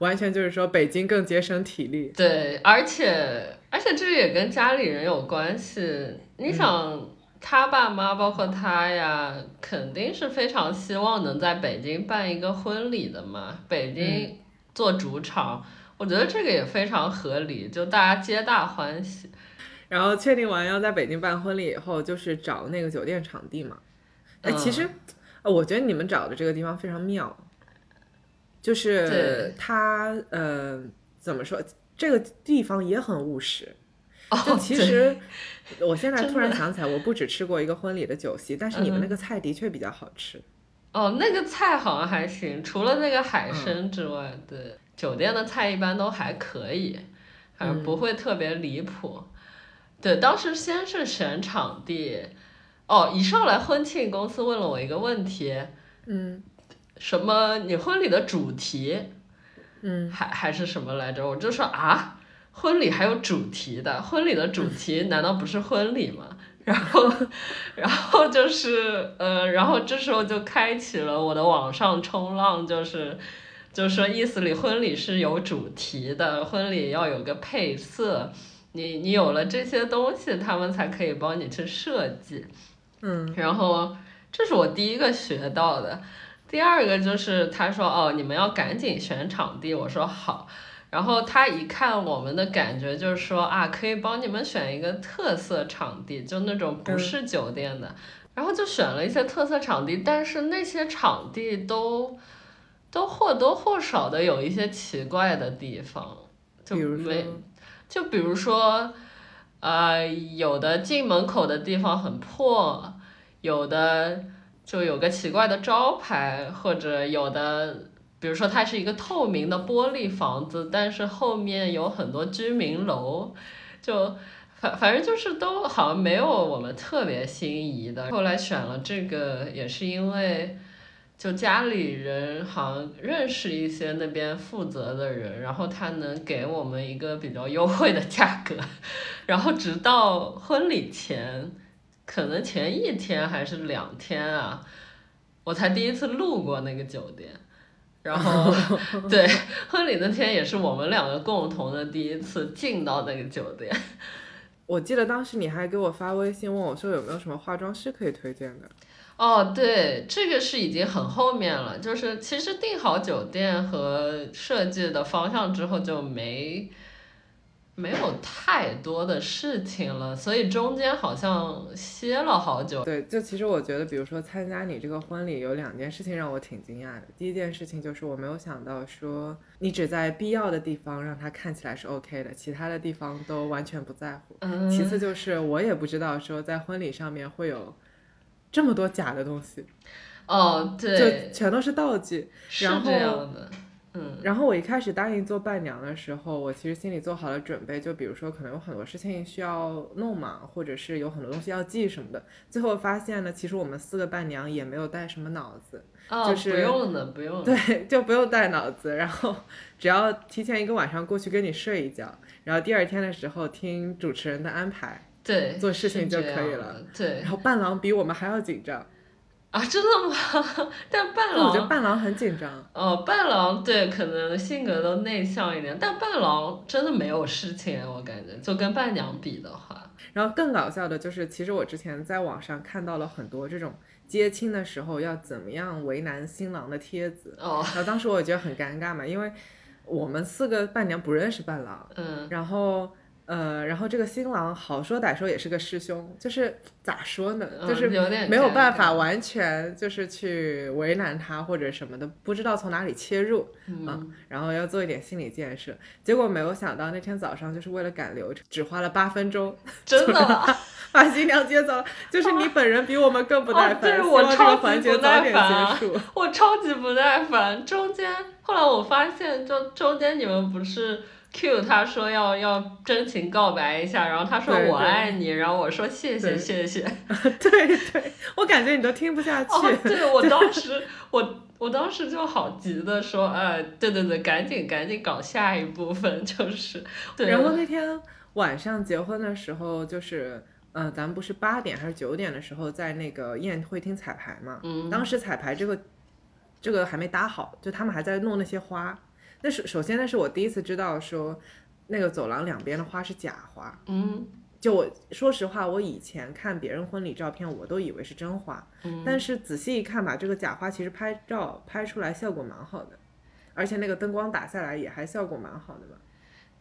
完全就是说北京更节省体力。对，而且而且这也跟家里人有关系。你想，他爸妈包括他呀，肯定是非常希望能在北京办一个婚礼的嘛，北京做主场，我觉得这个也非常合理，就大家皆大欢喜。然后确定完要在北京办婚礼以后，就是找那个酒店场地嘛。哎，其实，呃我觉得你们找的这个地方非常妙，就是对它呃怎么说，这个地方也很务实。哦就其对实，我现在突然想起来，我不止吃过一个婚礼的酒席，但是你们嗯那个菜的确比较好吃。哦，那个菜好像还行，除了那个海嗯参之外，对，酒店的菜一般都还可以，反正不嗯会特别离谱。对，当时先是选场地，哦，一上来婚庆公司问了我一个问题，嗯什么你婚礼的主题嗯，还还是什么来着？我就说啊，婚礼还有主题的，婚礼的主题 (laughs) 难道不是婚礼吗？(laughs) 然后，(laughs) 然后就是呃，然后这时候就开启了我的网上冲浪，就是就是说意思里婚礼是有主题的，婚礼要有个配色，你你有了这些东西，他们才可以帮你去设计。嗯然后这是我第一个学到的，第二个就是他说哦，你们要赶紧选场地，我说好。然后他一看我们的感觉就是说啊，可以帮你们选一个特色场地，就那种不是酒店的。然后就选了一些特色场地，但是那些场地都都或多或少的有一些奇怪的地方，就比如没说，就比如说，呃，有的进门口的地方很破，有的就有个奇怪的招牌，或者有的，比如说它是一个透明的玻璃房子，但是后面有很多居民楼，就反反正就是都好像没有我们特别心仪的。后来选了这个也是因为。就家里人好像认识一些那边负责的人，然后他能给我们一个比较优惠的价格，然后直到婚礼前，可能前一天还是两天啊，我才第一次路过那个酒店，然后 (laughs) 对婚礼那天也是我们两个共同的第一次进到那个酒店。(laughs) 我记得当时你还给我发微信问我说有没有什么化妆师可以推荐的。哦，对，这个是已经很后面了，就是其实订好酒店和设计的方向之后就没没有太多的事情了，所以中间好像歇了好久。对，就其实我觉得，比如说参加你这个婚礼，有两件事情让我挺惊讶的。第一件事情就是我没有想到说你只在必要的地方让它看起来是 OK 的，其他的地方都完全不在乎。嗯，其次就是我也不知道说在婚礼上面会有这么多假的东西，哦，对就，全都是道具。是然后这样的，嗯然后我一开始答应做伴娘的时候，我其实心里做好了准备，就比如说可能有很多事情需要弄嘛，或者是有很多东西要记什么的。最后发现呢，其实我们四个伴娘也没有带什么脑子，哦，就是不用的，不用的，对，就不用带脑子，然后只要提前一个晚上过去跟你睡一觉，然后第二天的时候听主持人的安排，对，做事情就可以了。对然后伴郎比我们还要紧张，啊，真的吗？(laughs) 但伴郎我觉得郎。伴郎很紧张。哦，伴郎对，可能性格都内向一点，但伴郎真的没有事情，我感觉就跟伴娘比的话，然后更搞笑的就是，其实我之前在网上看到了很多这种接亲的时候要怎么样为难新郎的帖子，哦，然后当时我也觉得很尴尬嘛，因为我们四个伴娘不认识伴郎，嗯，然后呃，然后这个新郎好说歹说也是个师兄，就是咋说呢，嗯就是没有办法完全就是去为难他或者什么的，不知道从哪里切入，嗯，然后要做一点心理建设。结果没有想到那天早上就是为了赶流程，只花了八分钟 (laughs) 真的，把新娘接走了，就是你本人比我们更不耐烦，哦对希望这我超级个环节不耐早点烦啊结 (laughs) 束。我超级不耐烦。中间后来我发现，就中间你们不是 Q 他说要要真情告白一下，然后他说我爱你，然后我说谢谢对谢谢。(laughs) 对对，我感觉你都听不下去。哦，对我当时我我当时就好急的说，呃，对对对，赶紧赶紧搞下一部分，就是对。然后那天晚上结婚的时候，就是呃，咱们不是八点还是九点的时候在那个宴会厅彩排嘛？嗯当时彩排这个这个还没搭好，就他们还在弄那些花。那是首先那是我第一次知道说那个走廊两边的花是假花。嗯就我说实话，我以前看别人婚礼照片，我都以为是真花，嗯但是仔细一看吧，这个假花其实拍照拍出来效果蛮好的，而且那个灯光打下来也还效果蛮好的吧。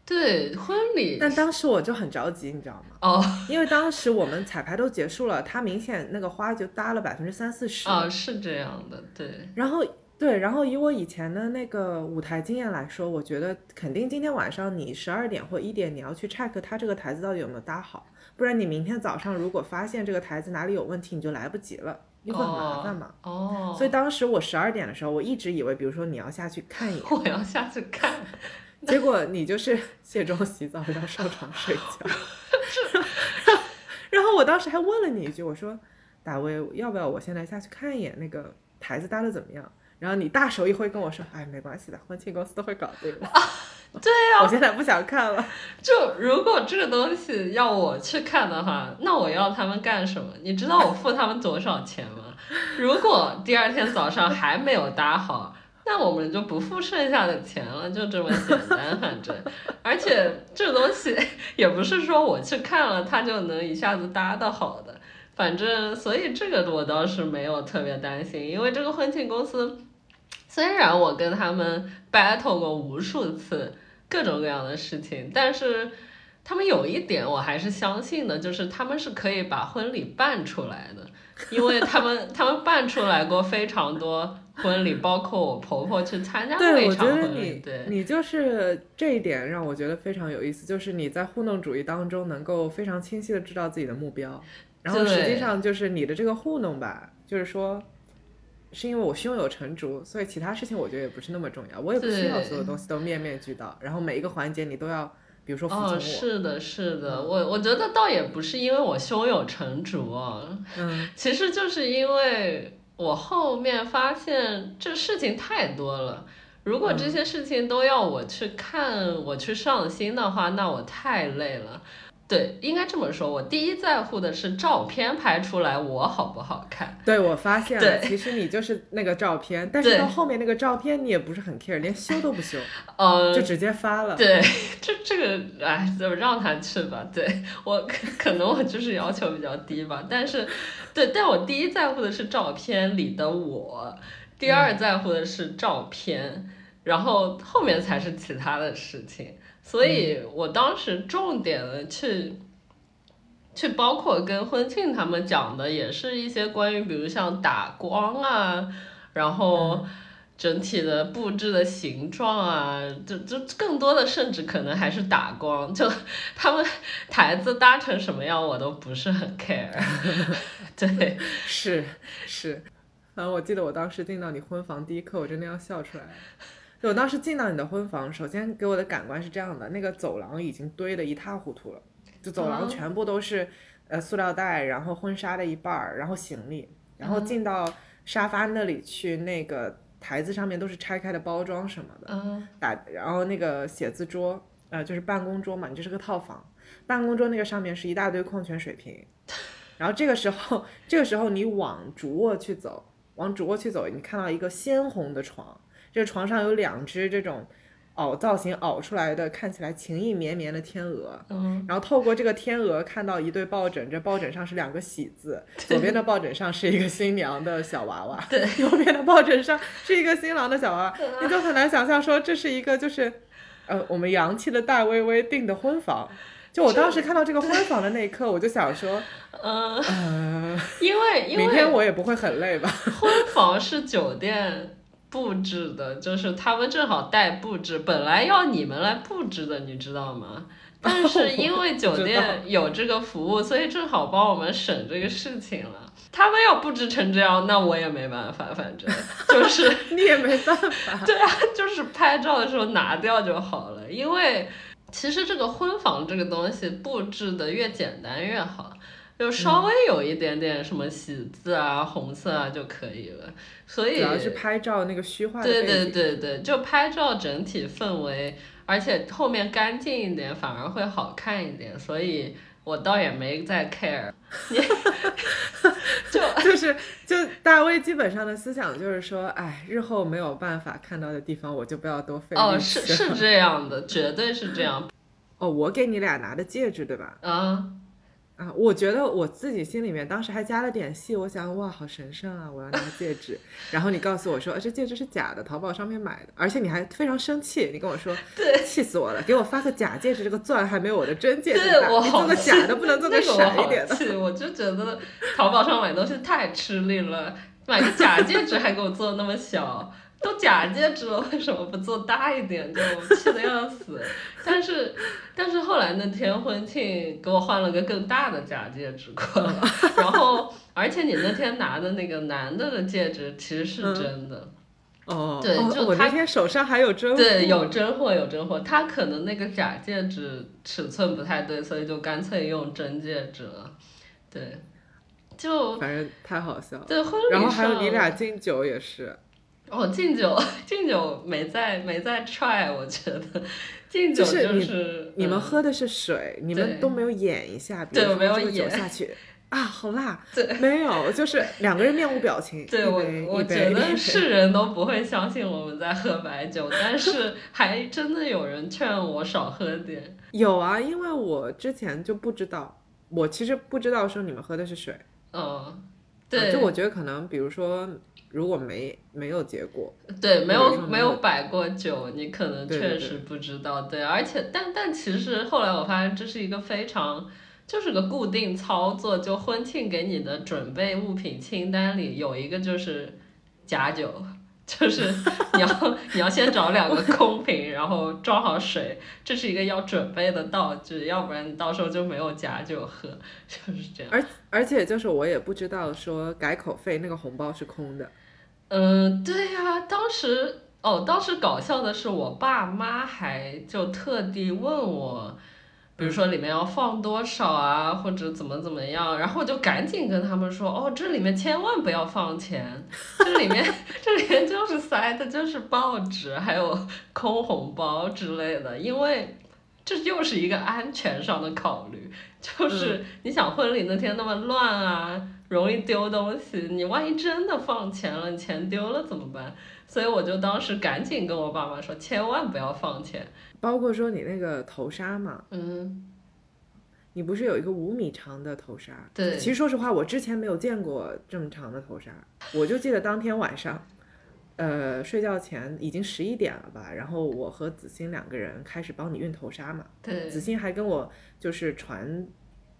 对，婚礼但当时我就很着急，你知道吗？哦因为当时我们彩排都结束了，他明显那个花就搭了百分之三四十。哦是这样的，对，然后对，然后以我以前的那个舞台经验来说，我觉得肯定今天晚上你十二点或一点你要去 check 他这个台子到底有没有搭好，不然你明天早上如果发现这个台子哪里有问题，你就来不及了，你会很麻烦嘛。哦，所以当时我十二点的时候，我一直以为，比如说你要下去看一眼，(laughs) 我要下去看。结果你就是卸妆洗澡，然后上床睡觉。(laughs) 然后我当时还问了你一句，我说：“大卫，要不要我现在下去看一眼那个台子搭的怎么样？”然后你大手一挥跟我说：“哎，没关系的，婚庆公司都会搞定的。”啊对呀、我现在不想看了。就如果这个东西要我去看的话，那我要他们干什么？你知道我付他们多少钱吗？如果第二天早上还没有搭好，那我们就不付剩下的钱了，就这么简单。反正，而且这东西也不是说我去看了它就能一下子搭的好的。反正，所以这个我倒是没有特别担心，因为这个婚庆公司，虽然我跟他们 battle 过无数次各种各样的事情，但是他们有一点我还是相信的，就是他们是可以把婚礼办出来的，因为他们他们办出来过非常多婚礼，包括我婆婆去参加过，一场婚礼，你对。你就是这一点让我觉得非常有意思，就是你在糊弄主义当中能够非常清晰的知道自己的目标，然后实际上就是你的这个糊弄吧，就是说。是因为我胸有成竹，所以其他事情我觉得也不是那么重要，我也不需要所有东西都面面俱到，然后每一个环节你都要，比如说服从我。哦，是的，是的，我我觉得倒也不是因为我胸有成竹啊，嗯，(laughs) 其实就是因为我后面发现这事情太多了。如果这些事情都要我去看，我去上心的话，那我太累了。对，应该这么说，我第一在乎的是照片拍出来我好不好看。对，我发现了，对其实你就是那个照片，但是到后面那个照片你也不是很 care，连修都不修，(laughs) 呃，就直接发了。对，这这个，哎，就让他去吧。对我可可能我就是要求比较低吧，但是，对，但我第一在乎的是照片里的我，第二在乎的是照片，然后后面才是其他的事情。所以我当时重点的去。去包括跟婚庆他们讲的，也是一些关于，比如像打光啊，然后整体的布置的形状啊，就就更多的甚至可能还是打光，就他们 (laughs) 台子搭成什么样我都不是很 care。(laughs) 对，是是，反正我记得我当时进到你婚房第一刻，我真的要笑出来了。就我当时进到你的婚房，首先给我的感官是这样的：那个走廊已经堆得一塌糊涂了，就走廊哦全部都是呃塑料袋，然后婚纱的一半儿，然后行李，然后进到沙发那里去，那个台子上面都是拆开的包装什么的。嗯打，然后那个写字桌，呃，就是办公桌嘛，你这是个套房，办公桌那个上面是一大堆矿泉水瓶，(laughs) 然后这个时候，这个时候你往主卧去走，往主卧去走，你看到一个鲜红的床，这床上有两只这种凹造型凹出来的，看起来情意绵绵的天鹅，嗯，然后透过这个天鹅看到一对抱枕，这抱枕上是两个喜字，左边的抱枕上是一个新娘的小娃娃，对，右边的抱枕上是一个新郎的小娃娃，你就很难想象说这是一个就是，呃，我们洋气的大薇薇订的婚房。就我当时看到这个婚房的那一刻，我就想说，(laughs) 嗯，呃，因为因为明天我也不会很累吧？婚房是酒店布置的，就是他们正好带布置，本来要你们来布置的，你知道吗？(laughs) 但是因为酒店有这个服务，所以正好帮我们省这个事情了。他们要布置成这样，那我也没办法，反正就是 (laughs) 你也没办法。(laughs) 对啊，就是拍照的时候拿掉就好了。因为其实这个婚房这个东西布置的越简单越好，就稍微有一点点什么喜字啊、红色啊就可以了。所以主要是拍照那个虚化的对。对对对，就拍照整体氛围，而且后面干净一点反而会好看一点，所以我倒也没在 care。(laughs) 你就 (laughs) 就是就大卫基本上的思想就是说，哎，日后没有办法看到的地方，我就不要多费哦，力是是这样的，绝对是这样。哦，我给你俩拿的戒指对吧？啊，啊，我觉得我自己心里面当时还加了点戏，我想哇，好神圣啊，我要拿戒指。(laughs) 然后你告诉我说，啊这戒指是假的，淘宝上面买的，而且你还非常生气，你跟我说，(laughs) 对，气死我了，给我发个假戒指，这个钻还没有我的真戒指对大，你做个假的不能做个闪一点的。气，我就觉得淘宝上买东西太吃力了，买个假戒指还给我做那么小，都假戒指了，为什么不做大一点？就气得要死。但是，但是后来那天婚庆给我换了个更大的假戒指过来，然后而且你那天拿的那个男的的戒指其实是真的。哦，对哦我就他那天手上还有真货对，有真货，有真货。他可能那个假戒指尺寸不太对，所以就干脆用真戒指了。对，就反正太好笑了。对婚礼然后还有你俩敬酒也是，哦，敬酒，(laughs) 敬酒没在没在 try，我觉得敬酒就是你是你们嗯喝的是水，你们都没有演一下，比如对我没有演下去 (laughs) 啊，好辣，对没有，就是两个人面无表情，对我我觉得是人都不会相信我们在喝白酒，但是 (laughs) 还真的有人劝我少喝点。有啊，因为我之前就不知道，我其实不知道说你们喝的是水，嗯，啊对，就我觉得可能比如说如果没没有结果，对，没有没有有摆过酒，你可能确实不知道。对，而且但但其实后来我发现这是一个非常就是个固定操作，就婚庆给你的准备物品清单里有一个就是假酒。就是你要你要先找两个空瓶，然后装好水，这是一个要准备的道具，要不然你到时候就没有假酒喝，(laughs) 就是这样。而而且就是我也不知道说改口费那个红包是空的，嗯，对呀、当时哦，当时搞笑的是，我爸妈还就特地问我，比如说里面要放多少啊，或者怎么怎么样，然后我就赶紧跟他们说，哦，这里面千万不要放钱，(laughs) 这里面这里面就是塞的就是报纸，还有空红包之类的，因为。这又是一个安全上的考虑，就是你想婚礼那天那么乱啊，容易丢东西，你万一真的放钱了，你钱丢了怎么办？所以我就当时赶紧跟我爸妈说，千万不要放钱。包括说你那个头纱嘛，嗯，你不是有一个五米长的头纱？对其实说实话，我之前没有见过这么长的头纱，我就记得当天晚上，呃，睡觉前已经十一点了吧，然后我和子欣两个人开始帮你熨头纱嘛，对子欣还跟我就是传。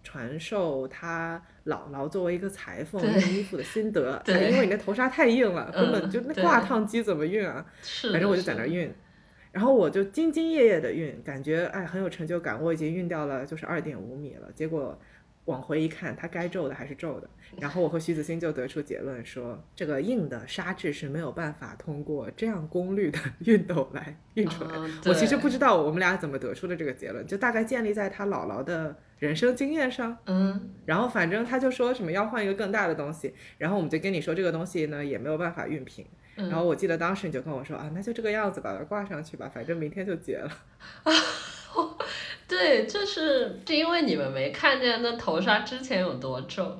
传授他姥姥作为一个裁缝熨衣服的心得，(laughs) 对哎因为你那头纱太硬了，根本嗯就那挂烫机怎么熨啊？是。反正我就在那儿熨，然后我就兢兢业业的熨，感觉哎很有成就感，我已经熨掉了就是二点五米了。结果往回一看，它该皱的还是皱的。然后我和徐子欣就得出结论说，这个硬的纱质是没有办法通过这样功率的熨斗来熨出来。嗯我其实不知道我们俩怎么得出的这个结论，就大概建立在他姥姥的人生经验上。嗯，然后反正他就说什么要换一个更大的东西，然后我们就跟你说这个东西呢也没有办法熨平。嗯然后我记得当时你就跟我说啊，那就这个样子吧，把它挂上去吧，反正明天就结了。(laughs) 对，就是是因为你们没看见那头纱之前有多皱，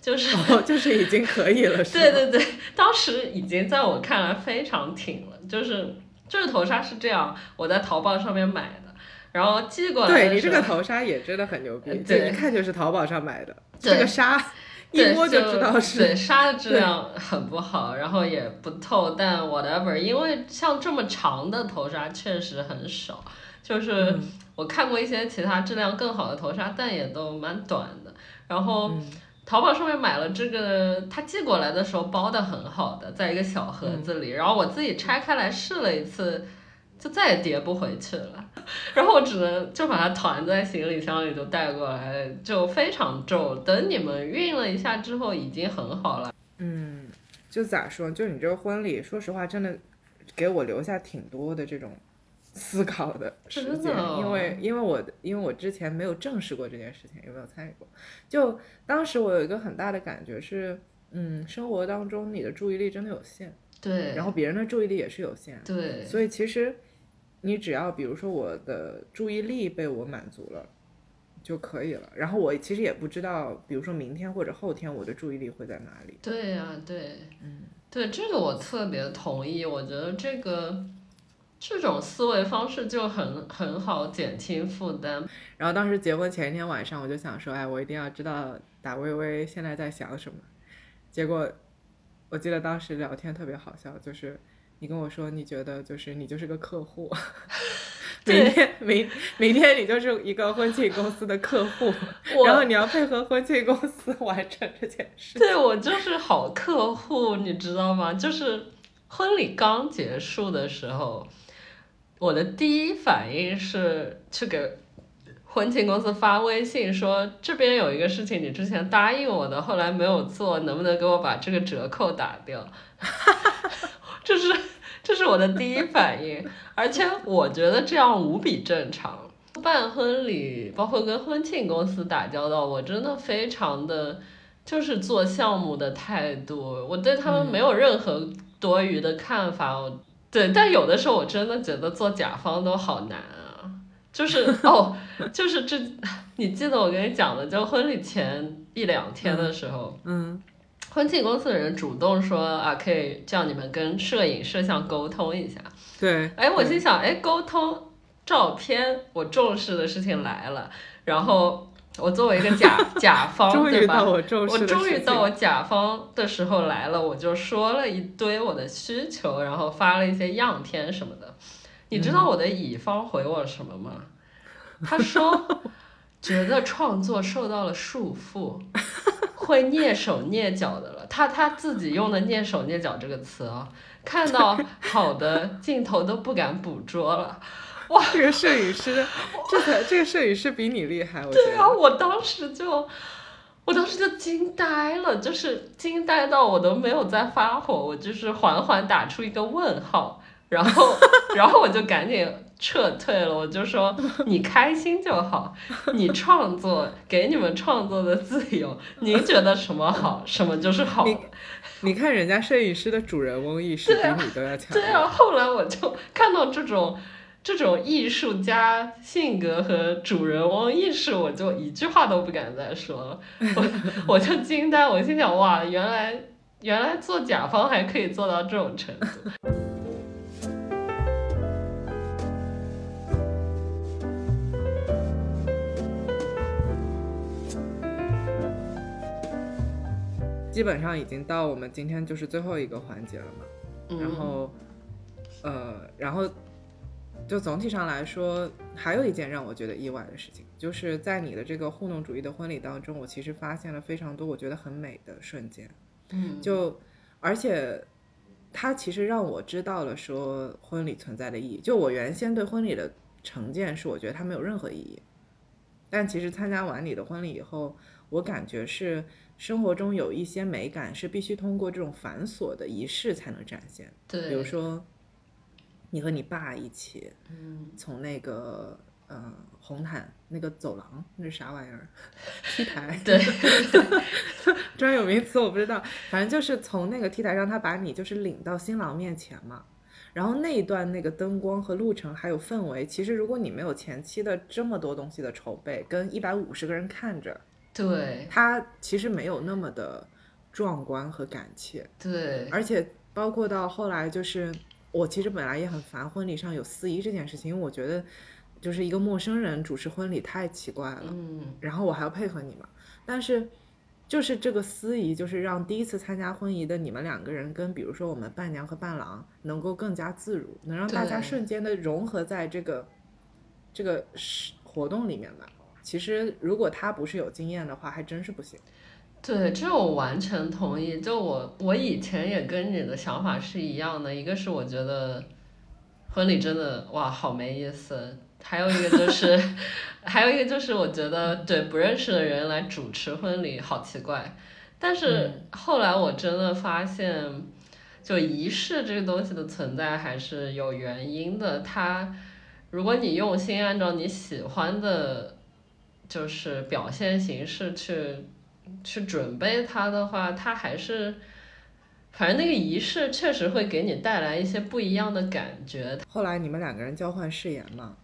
就是哦，就是已经可以了，(laughs) 是吗？对对对，当时已经在我看来非常挺了，就是这个头纱是这样，我在淘宝上面买的，然后寄过来对你的这个头纱也真的很牛 (laughs) 逼，就对一看就是淘宝上买的，这个纱一摸就知道是对是。纱的质量很不好，然后也不透，但 whatever，因为像这么长的头纱确实很少，就是嗯我看过一些其他质量更好的头纱，但也都蛮短的，然后。嗯淘宝上面买了这个，他寄过来的时候包的很好的，在一个小盒子里，然后我自己拆开来试了一次，就再也叠不回去了，(laughs) 然后我只能就把它团在行李箱里就带过来，就非常皱。等你们熨了一下之后，已经很好了。嗯，就咋说？就你这个婚礼，说实话，真的给我留下挺多的这种思考的时间，哦因为因为我因为我之前没有正视过这件事情，有没有参与过？就当时我有一个很大的感觉是，嗯，生活当中你的注意力真的有限，对，然后别人的注意力也是有限，对，所以其实你只要比如说我的注意力被我满足了，就可以了。然后我其实也不知道，比如说明天或者后天我的注意力会在哪里。对呀、对，嗯，对，这个我特别同意。我觉得这个这种思维方式就很很好减轻负担。然后当时结婚前一天晚上，我就想说，哎，我一定要知道打微微现在在想什么。结果我记得当时聊天特别好笑，就是你跟我说，你觉得就是你就是个客户，(laughs) 明天明明天你就是一个婚庆公司的客户，(laughs) 然后你要配合婚庆公司完成这件事。对我就是好客户，你知道吗？就是婚礼刚结束的时候，我的第一反应是去给婚庆公司发微信说，这边有一个事情你之前答应我的，后来没有做，能不能给我把这个折扣打掉？(laughs) 这是这是我的第一反应，而且我觉得这样无比正常。办婚礼，包括跟婚庆公司打交道，我真的非常的就是做项目的态度，我对他们没有任何多余的看法。我对，但有的时候我真的觉得做甲方都好难啊，就是哦，就是这，你记得我跟你讲的，就婚礼前一两天的时候，嗯婚庆公司的人主动说啊，可以叫你们跟摄影摄像沟通一下。对，哎，我心想，哎，沟通照片，我重视的事情来了。然后我作为一个甲 (laughs) 甲方，终对吧？于到我重视我终于到我甲方的时候来了，我就说了一堆我的需求，然后发了一些样片什么的。你知嗯道我的乙方回我什么吗？他说觉得创作受到了束缚，会蹑手蹑脚的了。他他自己用的“蹑手蹑脚”这个词啊、看到好的镜头都不敢捕捉了。这个摄影师，这才这个摄影师比你厉害，我觉对啊，我当时就，我当时就惊呆了，就是惊呆到我都没有再发火，我就是缓缓打出一个问号，然后，(laughs) 然后我就赶紧撤退了，我就说 (laughs) 你开心就好，你创作给你们创作的自由，您觉得什么好，什么就是好。你 (laughs) 你看人家摄影师的主人翁意识比你都要强。对啊，后来我就看到这种这种艺术家性格和主人翁意识，我就一句话都不敢再说了，(laughs) 我我就惊呆，我心想哇，原来原来做甲方还可以做到这种程度。基本上已经到我们今天就是最后一个环节了嘛。嗯然后，呃，然后就总体上来说，还有一件让我觉得意外的事情，就是在你的这个糊弄主义的婚礼当中，我其实发现了非常多我觉得很美的瞬间。嗯，就而且它其实让我知道了说婚礼存在的意义。就我原先对婚礼的成见是，我觉得它没有任何意义。但其实参加完你的婚礼以后，我感觉是生活中有一些美感是必须通过这种繁琐的仪式才能展现。对，比如说，你和你爸一起嗯，从那个呃红毯那个走廊，那是啥玩意儿？T 台。(laughs) 对，(laughs) 专有名词我不知道，反正就是从那个 T 台上，他把你就是领到新郎面前嘛。然后那一段那个灯光和路程还有氛围，其实如果你没有前期的这么多东西的筹备，跟一百五十个人看着，对，它其实没有那么的壮观和感切。对，而且包括到后来，就是我其实本来也很烦婚礼上有司仪这件事情，因为我觉得就是一个陌生人主持婚礼太奇怪了。嗯，然后我还要配合你嘛。但是就是这个司仪，就是让第一次参加婚仪的你们两个人跟比如说我们伴娘和伴郎能够更加自如，能让大家瞬间的融合在这个这个是活动里面吧。其实如果他不是有经验的话，还真是不行。对，这我完全同意。就我，我以前也跟你的想法是一样的。一个是我觉得婚礼真的哇好没意思，还有一个就是，(laughs) 还有一个就是我觉得对不认识的人来主持婚礼好奇怪。但是后来我真的发现，就仪式这个东西的存在还是有原因的。它如果你用心按照你喜欢的，就是表现形式去去准备它的话，它还是，反正那个仪式确实会给你带来一些不一样的感觉。后来你们两个人交换誓言嘛，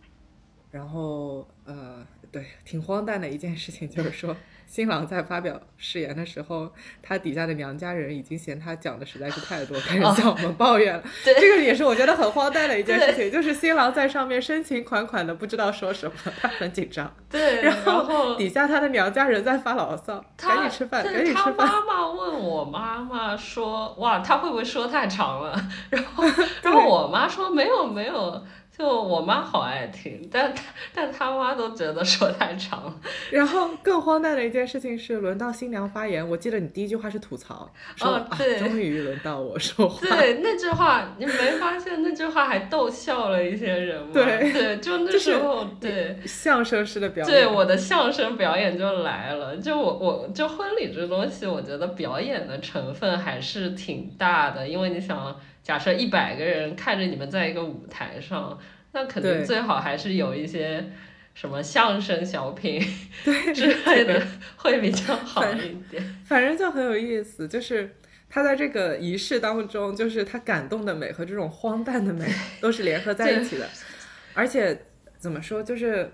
然后呃，对，挺荒诞的一件事情就是说。新郎在发表誓言的时候，他底下的娘家人已经嫌他讲的实在是太多，开始向我们抱怨了。(laughs) 对这个也是我觉得很荒诞的一件事情，就是新郎在上面深情款款的，不知道说什么，他很紧张。(laughs) 对，然后底下他的娘家人在发牢骚，赶紧吃饭，赶紧吃饭。他妈妈问我妈妈说：“哇，他会不会说太长了？” (laughs) 然后，然后我妈说：“没有，没有。”就我妈好爱听，但她但她妈都觉得说太长了。然后更荒诞的一件事情是，轮到新娘发言，我记得你第一句话是吐槽，说、哦对啊、终于轮到我说话。对那句话，你没发现那句话还逗笑了一些人吗？对对，就那时候、对。相声式的表演。对我的相声表演就来了，就我我就婚礼这东西，我觉得表演的成分还是挺大的，因为你想。假设一百个人看着你们在一个舞台上，那肯定最好还是有一些什么相声小品 (laughs) 之类的会比较好一点。反正就很有意思，就是他在这个仪式当中，就是他感动的美和这种荒诞的美都是联合在一起的。而且怎么说，就是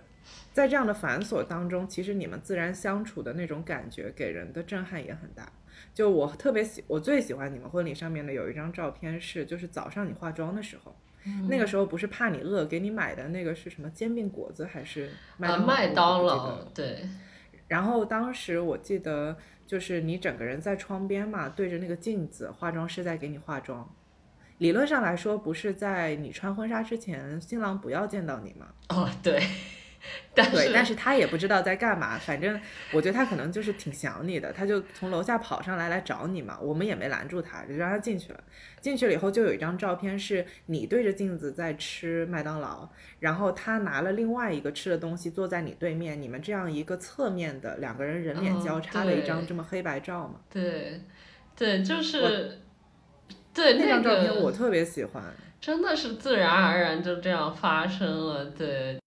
在这样的繁琐当中，其实你们自然相处的那种感觉，给人的震撼也很大。就我特别喜，我最喜欢你们婚礼上面的有一张照片是，就是早上你化妆的时候，嗯、那个时候不是怕你饿，给你买的那个是什么煎饼果子还是麦当劳？麦当劳对。然后当时我记得就是你整个人在窗边嘛，对着那个镜子，化妆师在给你化妆。理论上来说，不是在你穿婚纱之前，新郎不要见到你吗？哦，对。(laughs) 但对，但是他也不知道在干嘛，反正我觉得他可能就是挺想你的，他就从楼下跑上来来找你嘛，我们也没拦住他，就让他进去了。进去了以后，就有一张照片是你对着镜子在吃麦当劳，然后他拿了另外一个吃的东西坐在你对面，你们这样一个侧面的两个人人脸交叉的一张这么黑白照嘛？对，对，就是对那张照片我特别喜欢，真的是自然而然就这样发生了，对。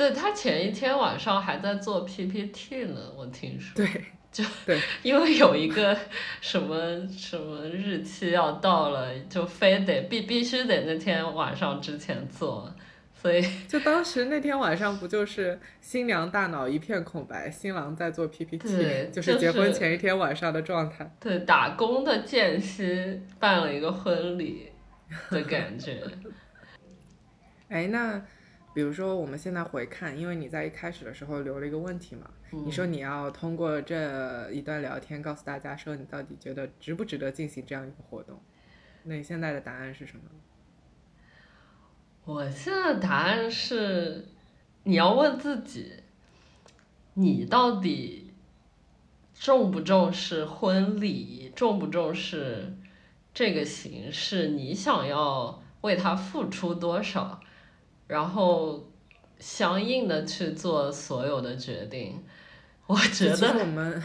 对他前一天晚上还在做 PPT 呢，我听说。对，就对，(laughs) 因为有一个什么什么日期要到了，就非得必必须得那天晚上之前做，所以 (laughs) 就当时那天晚上不就是新娘大脑一片空白，新郎在做 PPT，就是结婚前一天晚上的状态。对，打工的间隙办了一个婚礼的感觉。(laughs) 哎，那。比如说，我们现在回看，因为你在一开始的时候留了一个问题嘛，嗯、你说你要通过这一段聊天告诉大家，说你到底觉得值不值得进行这样一个活动？那你现在的答案是什么？我现在的答案是，你要问自己，你到底重不重视婚礼，重不重视这个形式？你想要为它付出多少？然后相应的去做所有的决定，我觉得我们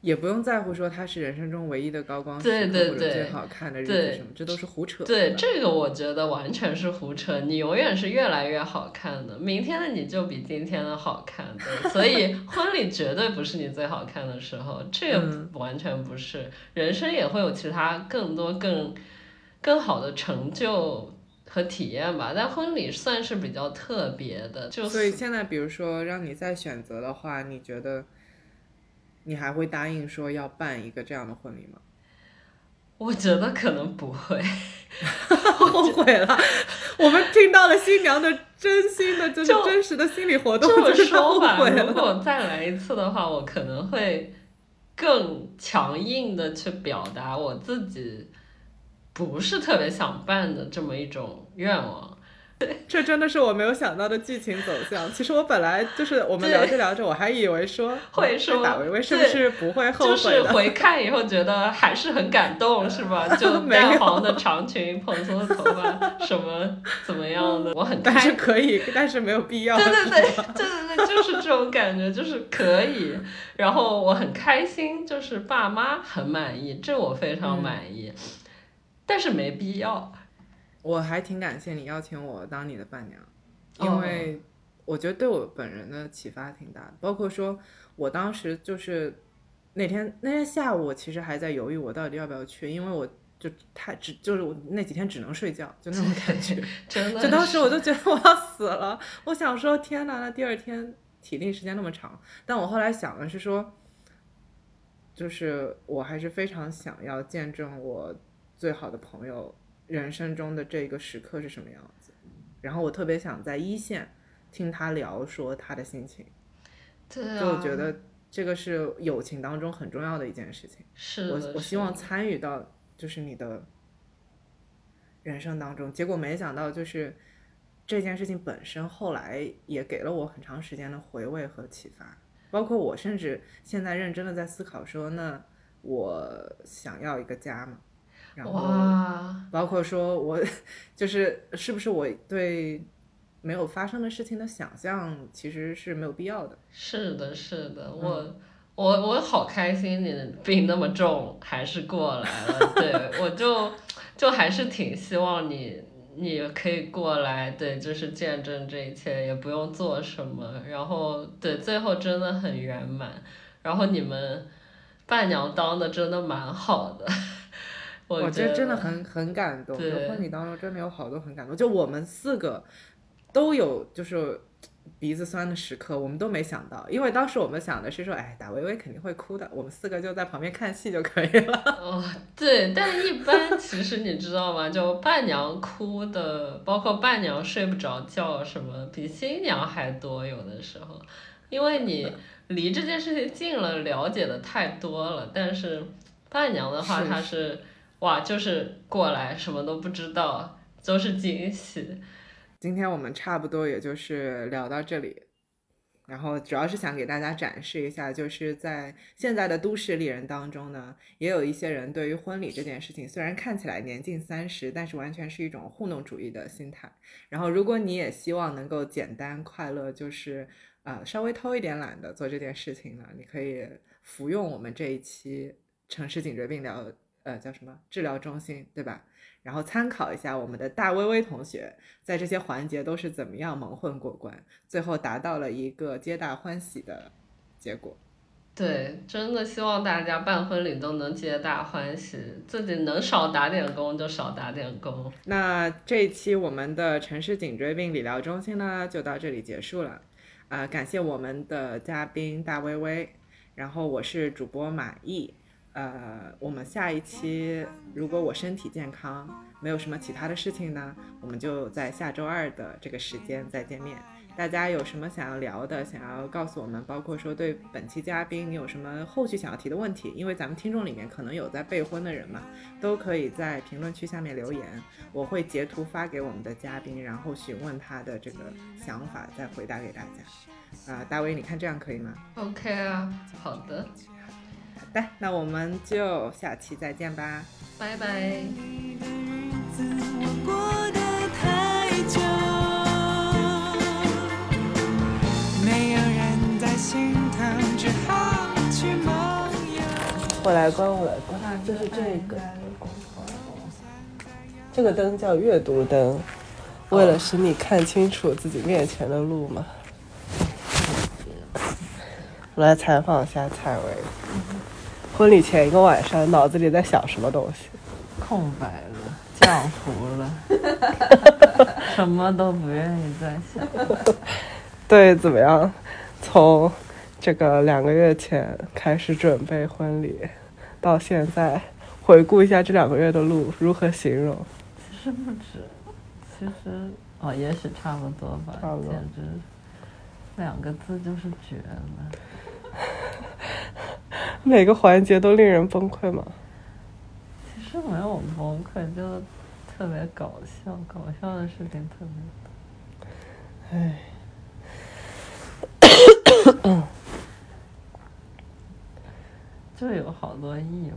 也不用在乎说他是人生中唯一的高光时刻或者最好看的日子什么，这都是胡扯。对这个，我觉得完全是胡扯。你永远是越来越好看的，明天的你就比今天的好看的，所以 (laughs) 婚礼绝对不是你最好看的时候，这个完全不是。人生也会有其他更多更更好的成就。和体验吧，但婚礼算是比较特别的，就所以现在比如说让你再选择的话，你觉得你还会答应说要办一个这样的婚礼吗？我觉得可能不会，(laughs) 后悔了。我们听到了新娘的真心的，就是真实的心理活动。这么说吧，如果再来一次的话，我可能会更强硬的去表达我自己。不是特别想办的这么一种愿望，(laughs) 这真的是我没有想到的剧情走向。其实我本来就是我们聊着聊着，我还以为说 (laughs) 会说打维维是不是不会后悔就是回看以后觉得还是很感动，(laughs) 是吧？就淡黄的长裙、蓬松的头发，什么怎么样的，我很但是可以，但是没有必要。对对对对对对，就是这种感觉，就是可以。然后我很开心，就是爸妈很满意，这我非常满意。但是没必要，我还挺感谢你邀请我当你的伴娘，因为我觉得对我本人的启发挺大的。包括说我当时就是那天那天下午，我其实还在犹豫我到底要不要去，因为我就太只就是我那几天只能睡觉，就那种感觉。(laughs) 真的，就当时我就觉得我要死了。我想说，天哪，那第二天体力时间那么长，但我后来想的是说，就是我还是非常想要见证我最好的朋友人生中的这个时刻是什么样子，然后我特别想在一线听他聊说他的心情，对啊，就我觉得这个是友情当中很重要的一件事情。我是我，我希望参与到就是你的人生当中，结果没想到就是这件事情本身后来也给了我很长时间的回味和启发，包括我甚至现在认真的在思考说，那我想要一个家嘛，然后哇，包括说我就是是不是我对没有发生的事情的想象其实是没有必要的。是的，是的，嗯我。我我好开心，你的病那么重还是过来了，对我就就还是挺希望你你可以过来，对，就是见证这一切，也不用做什么，然后对，最后真的很圆满，然后你们伴娘当的真的蛮好的，我我觉得真的很很感动，婚礼当中真的有好多很感动，就我们四个都有就是鼻子酸的时刻，我们都没想到，因为当时我们想的是说，哎，打微微肯定会哭的，我们四个就在旁边看戏就可以了。(laughs) 哦，对，但一般其实你知道吗？就伴娘哭的，包括伴娘睡不着觉什么，比新娘还多，有的时候，因为你离这件事情近了，了解的太多了。但是伴娘的话，是她是哇，就是过来什么都不知道，都是惊喜。今天我们差不多也就是聊到这里，然后主要是想给大家展示一下，就是在现在的都市丽人当中呢，也有一些人对于婚礼这件事情，虽然看起来年近三十，但是完全是一种糊弄主义的心态。然后，如果你也希望能够简单快乐，就是呃稍微偷一点懒的做这件事情呢，你可以服用我们这一期城市颈椎病疗呃叫什么治疗中心，对吧？然后参考一下我们的大薇薇同学在这些环节都是怎么样蒙混过关，最后达到了一个皆大欢喜的结果。对，真的希望大家办婚礼都能皆大欢喜，自己能少打点工就少打点工。那这一期我们的城市颈椎病理疗中心呢，就到这里结束了。啊、感谢我们的嘉宾大薇薇，然后我是主播马毅。呃，我们下一期如果我身体健康，没有什么其他的事情呢，我们就在下周二的这个时间再见面。大家有什么想要聊的，想要告诉我们，包括说对本期嘉宾你有什么后续想要提的问题，因为咱们听众里面可能有在备婚的人嘛，都可以在评论区下面留言，我会截图发给我们的嘉宾，然后询问他的这个想法，再回答给大家。啊、大威，你看这样可以吗？OK 啊，好的，好的，那我们就下期再见吧。拜拜。你的日子我过得太久，没有人在心疼，只好去梦游。我来关，我来关，就是这个，这个灯叫阅读灯，为了使你看清楚自己面前的路嘛。我来采访一下蔡薇，婚礼前一个晚上，脑子里在想什么东西？空白了，浆糊了，(laughs) 什么都不愿意再想。(laughs) 对，怎么样？从这个两个月前开始准备婚礼，到现在，回顾一下这两个月的路，如何形容？其实不止，其实哦，也许差不多吧，差不多简直两个字就是绝了。(laughs) 每个环节都令人崩溃吗？其实没有崩溃，就特别搞笑，搞笑的事情特别多。唉，就有好多意外。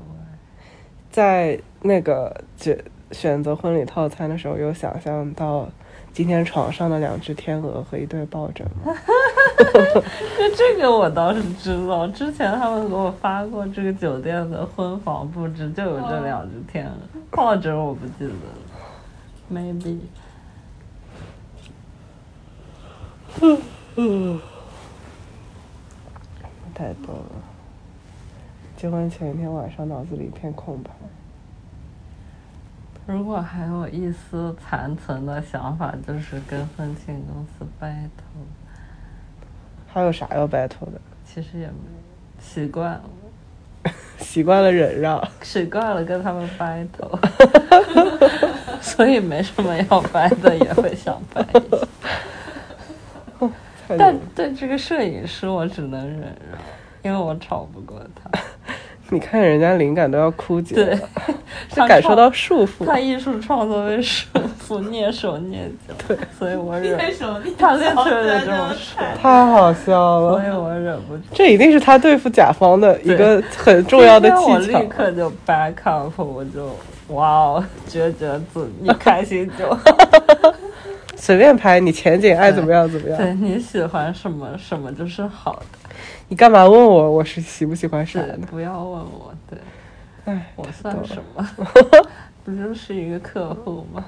(coughs) 在那个选选择婚礼套餐的时候，有想象到今天床上的两只天鹅和一对抱枕吗？(laughs) (laughs) 就这个我倒是知道，之前他们给我发过这个酒店的婚房布置，就有这两只天鹅，抱枕我不记得了，maybe。(sighs) 太多了。结婚前一天晚上脑子里一片空白。如果还有一丝残存的想法，就是跟婚庆公司 battle，还有啥要 battle 的？其实也没习惯了，(laughs) 习惯了忍让，习惯了跟他们 battle，(laughs) 所以没什么要掰的，也会想掰一下。(laughs) 太但对这个摄影师，我只能忍让，因为我吵不过他。你看人家灵感都要枯竭对了，，(laughs) 他感受到束缚。他艺术创作被束缚，(laughs) 蹑手蹑脚，对，所以我忍。手他 literally 这么说，太好笑了所以，我忍不住。这一定是他对付甲方的一个很重要的技巧我立。刻就 back up，我就哇哦，绝绝子，你开心就好。(laughs) 随便拍，你前景爱怎么样怎么样。对你喜欢什么什么就是好的，你干嘛问我我是喜不喜欢啥对呢？，不要问我，对哎，我算什么？(laughs) 不就是一个客户吗？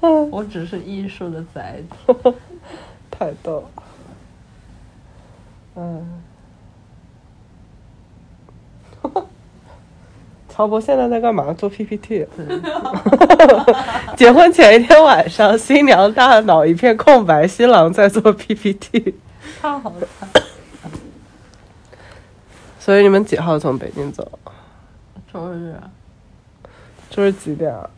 (laughs) 我只是艺术的载体。(laughs) 太逗了。嗯。曹博现在在干嘛？做 PPT。结婚前一天晚上，新娘大脑一片空白，新郎在做 PPT。他好惨。所以你们几号从北京走？周日啊，周日几点啊？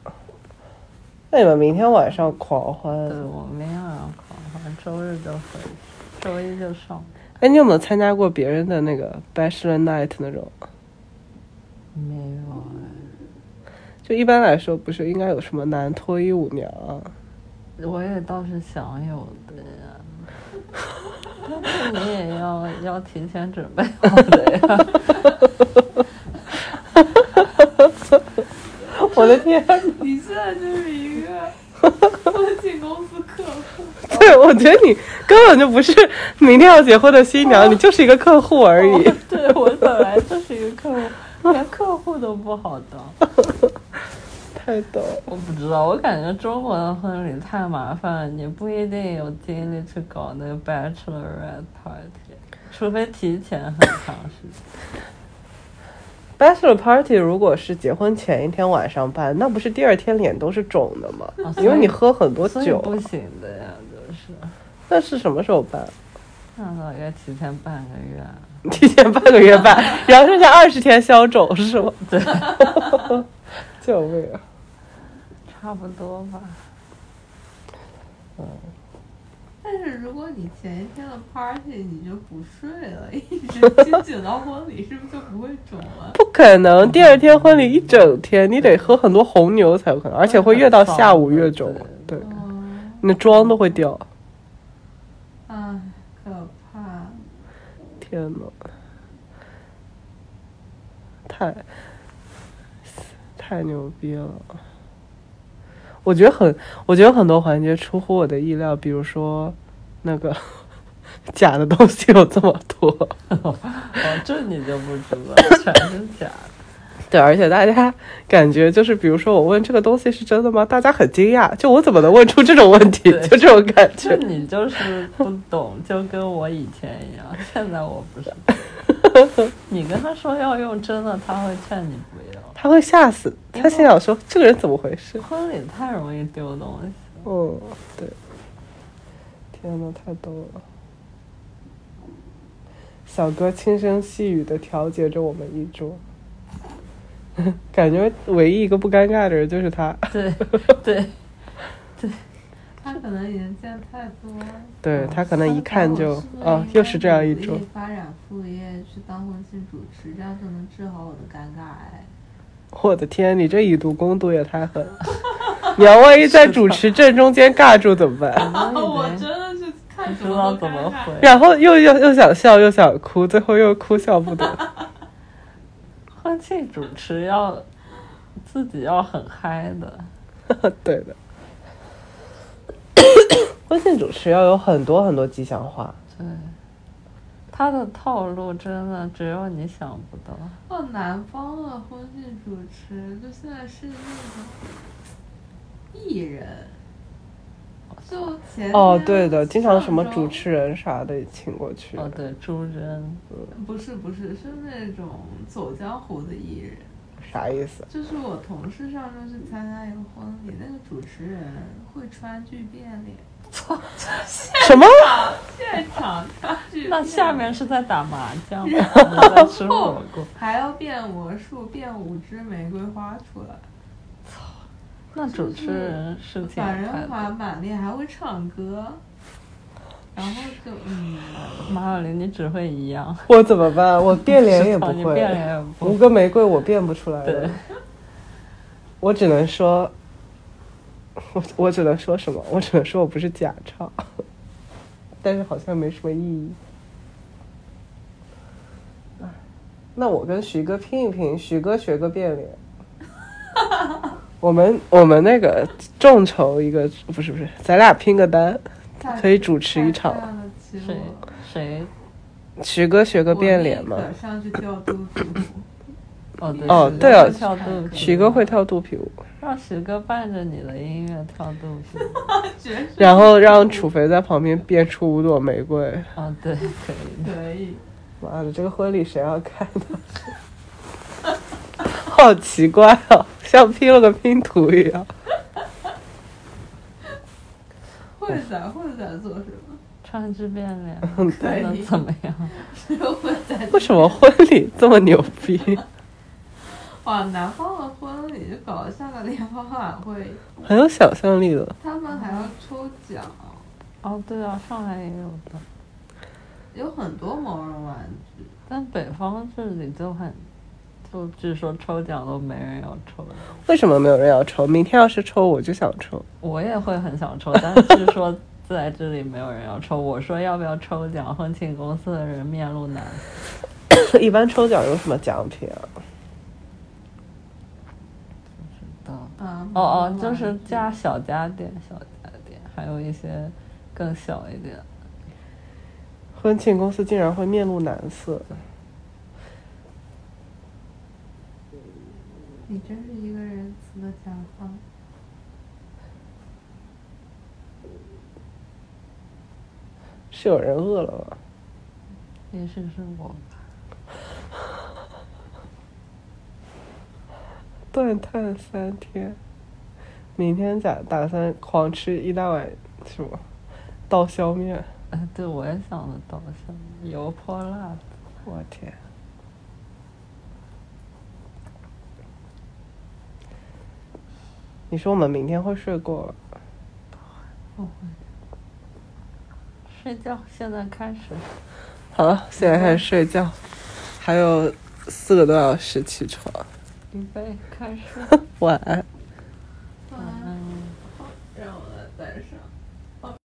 那你们明天晚上狂欢？对我明天晚上狂欢，周日就回去，周一就上。哎，你有没有参加过别人的那个 Bachelor Night 那种？没有哎，就一般来说，不是应该有什么男脱衣舞娘啊？我也倒是想有的呀，(laughs) 你也要要提前准备好的呀。(laughs) 我的天！你现在就是一个婚庆公司客户，对，我觉得你根本就不是明天要结婚的新娘，你就是一个客户而已。对我本来就是一个客户，连客户都不好当。太逗了。我不知道，我感觉中国的婚礼太麻烦了，你不一定有精力去搞那个 bachelorette party，除非提前很长时间。Bachelor Party 如果是结婚前一天晚上办，那不是第二天脸都是肿的吗？啊因为你喝很多酒。不行的呀，就是，那是什么时候办？那大概提前半个月啊。提前半个月办，(laughs) 然后剩下二十天消肿是吗？对，(laughs) 救命啊！差不多吧。嗯但是如果你前一天的 party 你就不睡了，一直清醒到婚礼，是不是就不会肿了？(laughs) 不可能，第二天婚礼一整天，你得喝很多红牛才有可能，而且会越到下午越肿。对，嗯，你的妆都会掉。唉，可怕。天呐，太太牛逼了！我觉得很，我觉得很多环节出乎我的意料，比如说那个 (laughs) 假的东西有这么多。哦，这你就不知道，全是假的。对，而且大家感觉就是，比如说我问这个东西是真的吗？大家很惊讶，就我怎么能问出这种问题？就这种感觉就觉。你就是不懂，就跟我以前一样。现在我不是。(laughs) 你跟他说要用真的，他会劝你不要。他会吓死，他心想说这个人怎么回事？婚礼太容易丢东西。哦，对。天呐，太逗了！小哥轻声细语的调节着我们一桌，(laughs) 感觉唯一一个不尴尬的人就是他。对 (laughs) 对，对他可能已经见太多了。对他可能一看就啊，又是这样一桌。发展副业去当婚庆主持，这样就能治好我的尴尬癌。我的天，你这以毒攻毒也太狠了！你要万一在主持正中间尬住怎么办？我真的是看不知道怎么回。然后又又又想笑又想哭，最后又哭笑不得。婚庆主持要自己要很嗨的。(laughs) 对的。婚庆主持要有很多很多吉祥话，对，他的套路真的只有你想不到。哦，南方的婚庆主持就现在是那种艺人，就前哦，对的，经常什么主持人啥的请过去。哦，对，朱桢，不是不是是那种走江湖的艺人，啥意思？就是我同事上周去参加一个婚礼，那个主持人会川剧变脸，(laughs) 什么？现场那下面是在打麻将吗？还是在吃火锅？还要变魔术，变五支玫瑰花出来，操那主持人是挺反人快的。华满脸，还会唱歌，然后就嗯，马小玲，你只会一样，我怎么办？我变脸也不会，变脸也不五个玫瑰我变不出来的。我只能说，我 (laughs) 我只能说什么？我只能说我不是假唱，但是好像没什么意义。那我跟徐哥拼一拼，徐哥学个变脸。我们我们那个众筹一个，不是不是，咱俩拼个单，可以主持一场谁谁？徐哥学个变脸嘛我。宁可上去跳肚皮舞，哦对哦对啊哥会跳肚皮，徐哥会，跳肚皮舞，让徐哥伴着你的音乐跳肚皮。然后让楚肥在旁边变出五朵玫瑰。啊对，可以。可以。妈的，这个婚礼谁要看呢？(laughs) 好奇怪啊，像拼了个拼图一样。会仔会仔做什么？川剧变脸可能以。怎么样？(laughs) 为什么婚礼这么牛逼？哇，南方的婚礼就搞得像个联欢晚会，很有想象力的。他们还要抽奖，哦对啊，上海也有的，有很多毛绒玩具。但北方这里就很，就据说抽奖都没人要抽的。为什么没有人要抽？明天要是抽，我就想抽。我也会很想抽，但据说在这里没有人要抽。我说要不要抽奖，婚庆公司的人面露难色。(coughs) 一般抽奖有什么奖品啊？啊，哦哦，就是具加小家电，小家电，还有一些更小一点。婚庆公司竟然会面露难色。你真是一个仁慈的甲方。是有人饿了吗？也许是我吧。(laughs) 断碳三天，明天打打算狂吃一大碗什么刀削面。哎，对，我也想了刀削面油泼辣子。我天！你说我们明天会睡过吗？睡觉，现在开始。好了，现在开始睡觉，还有四个多小时起床。预备，开始。(laughs) 晚安。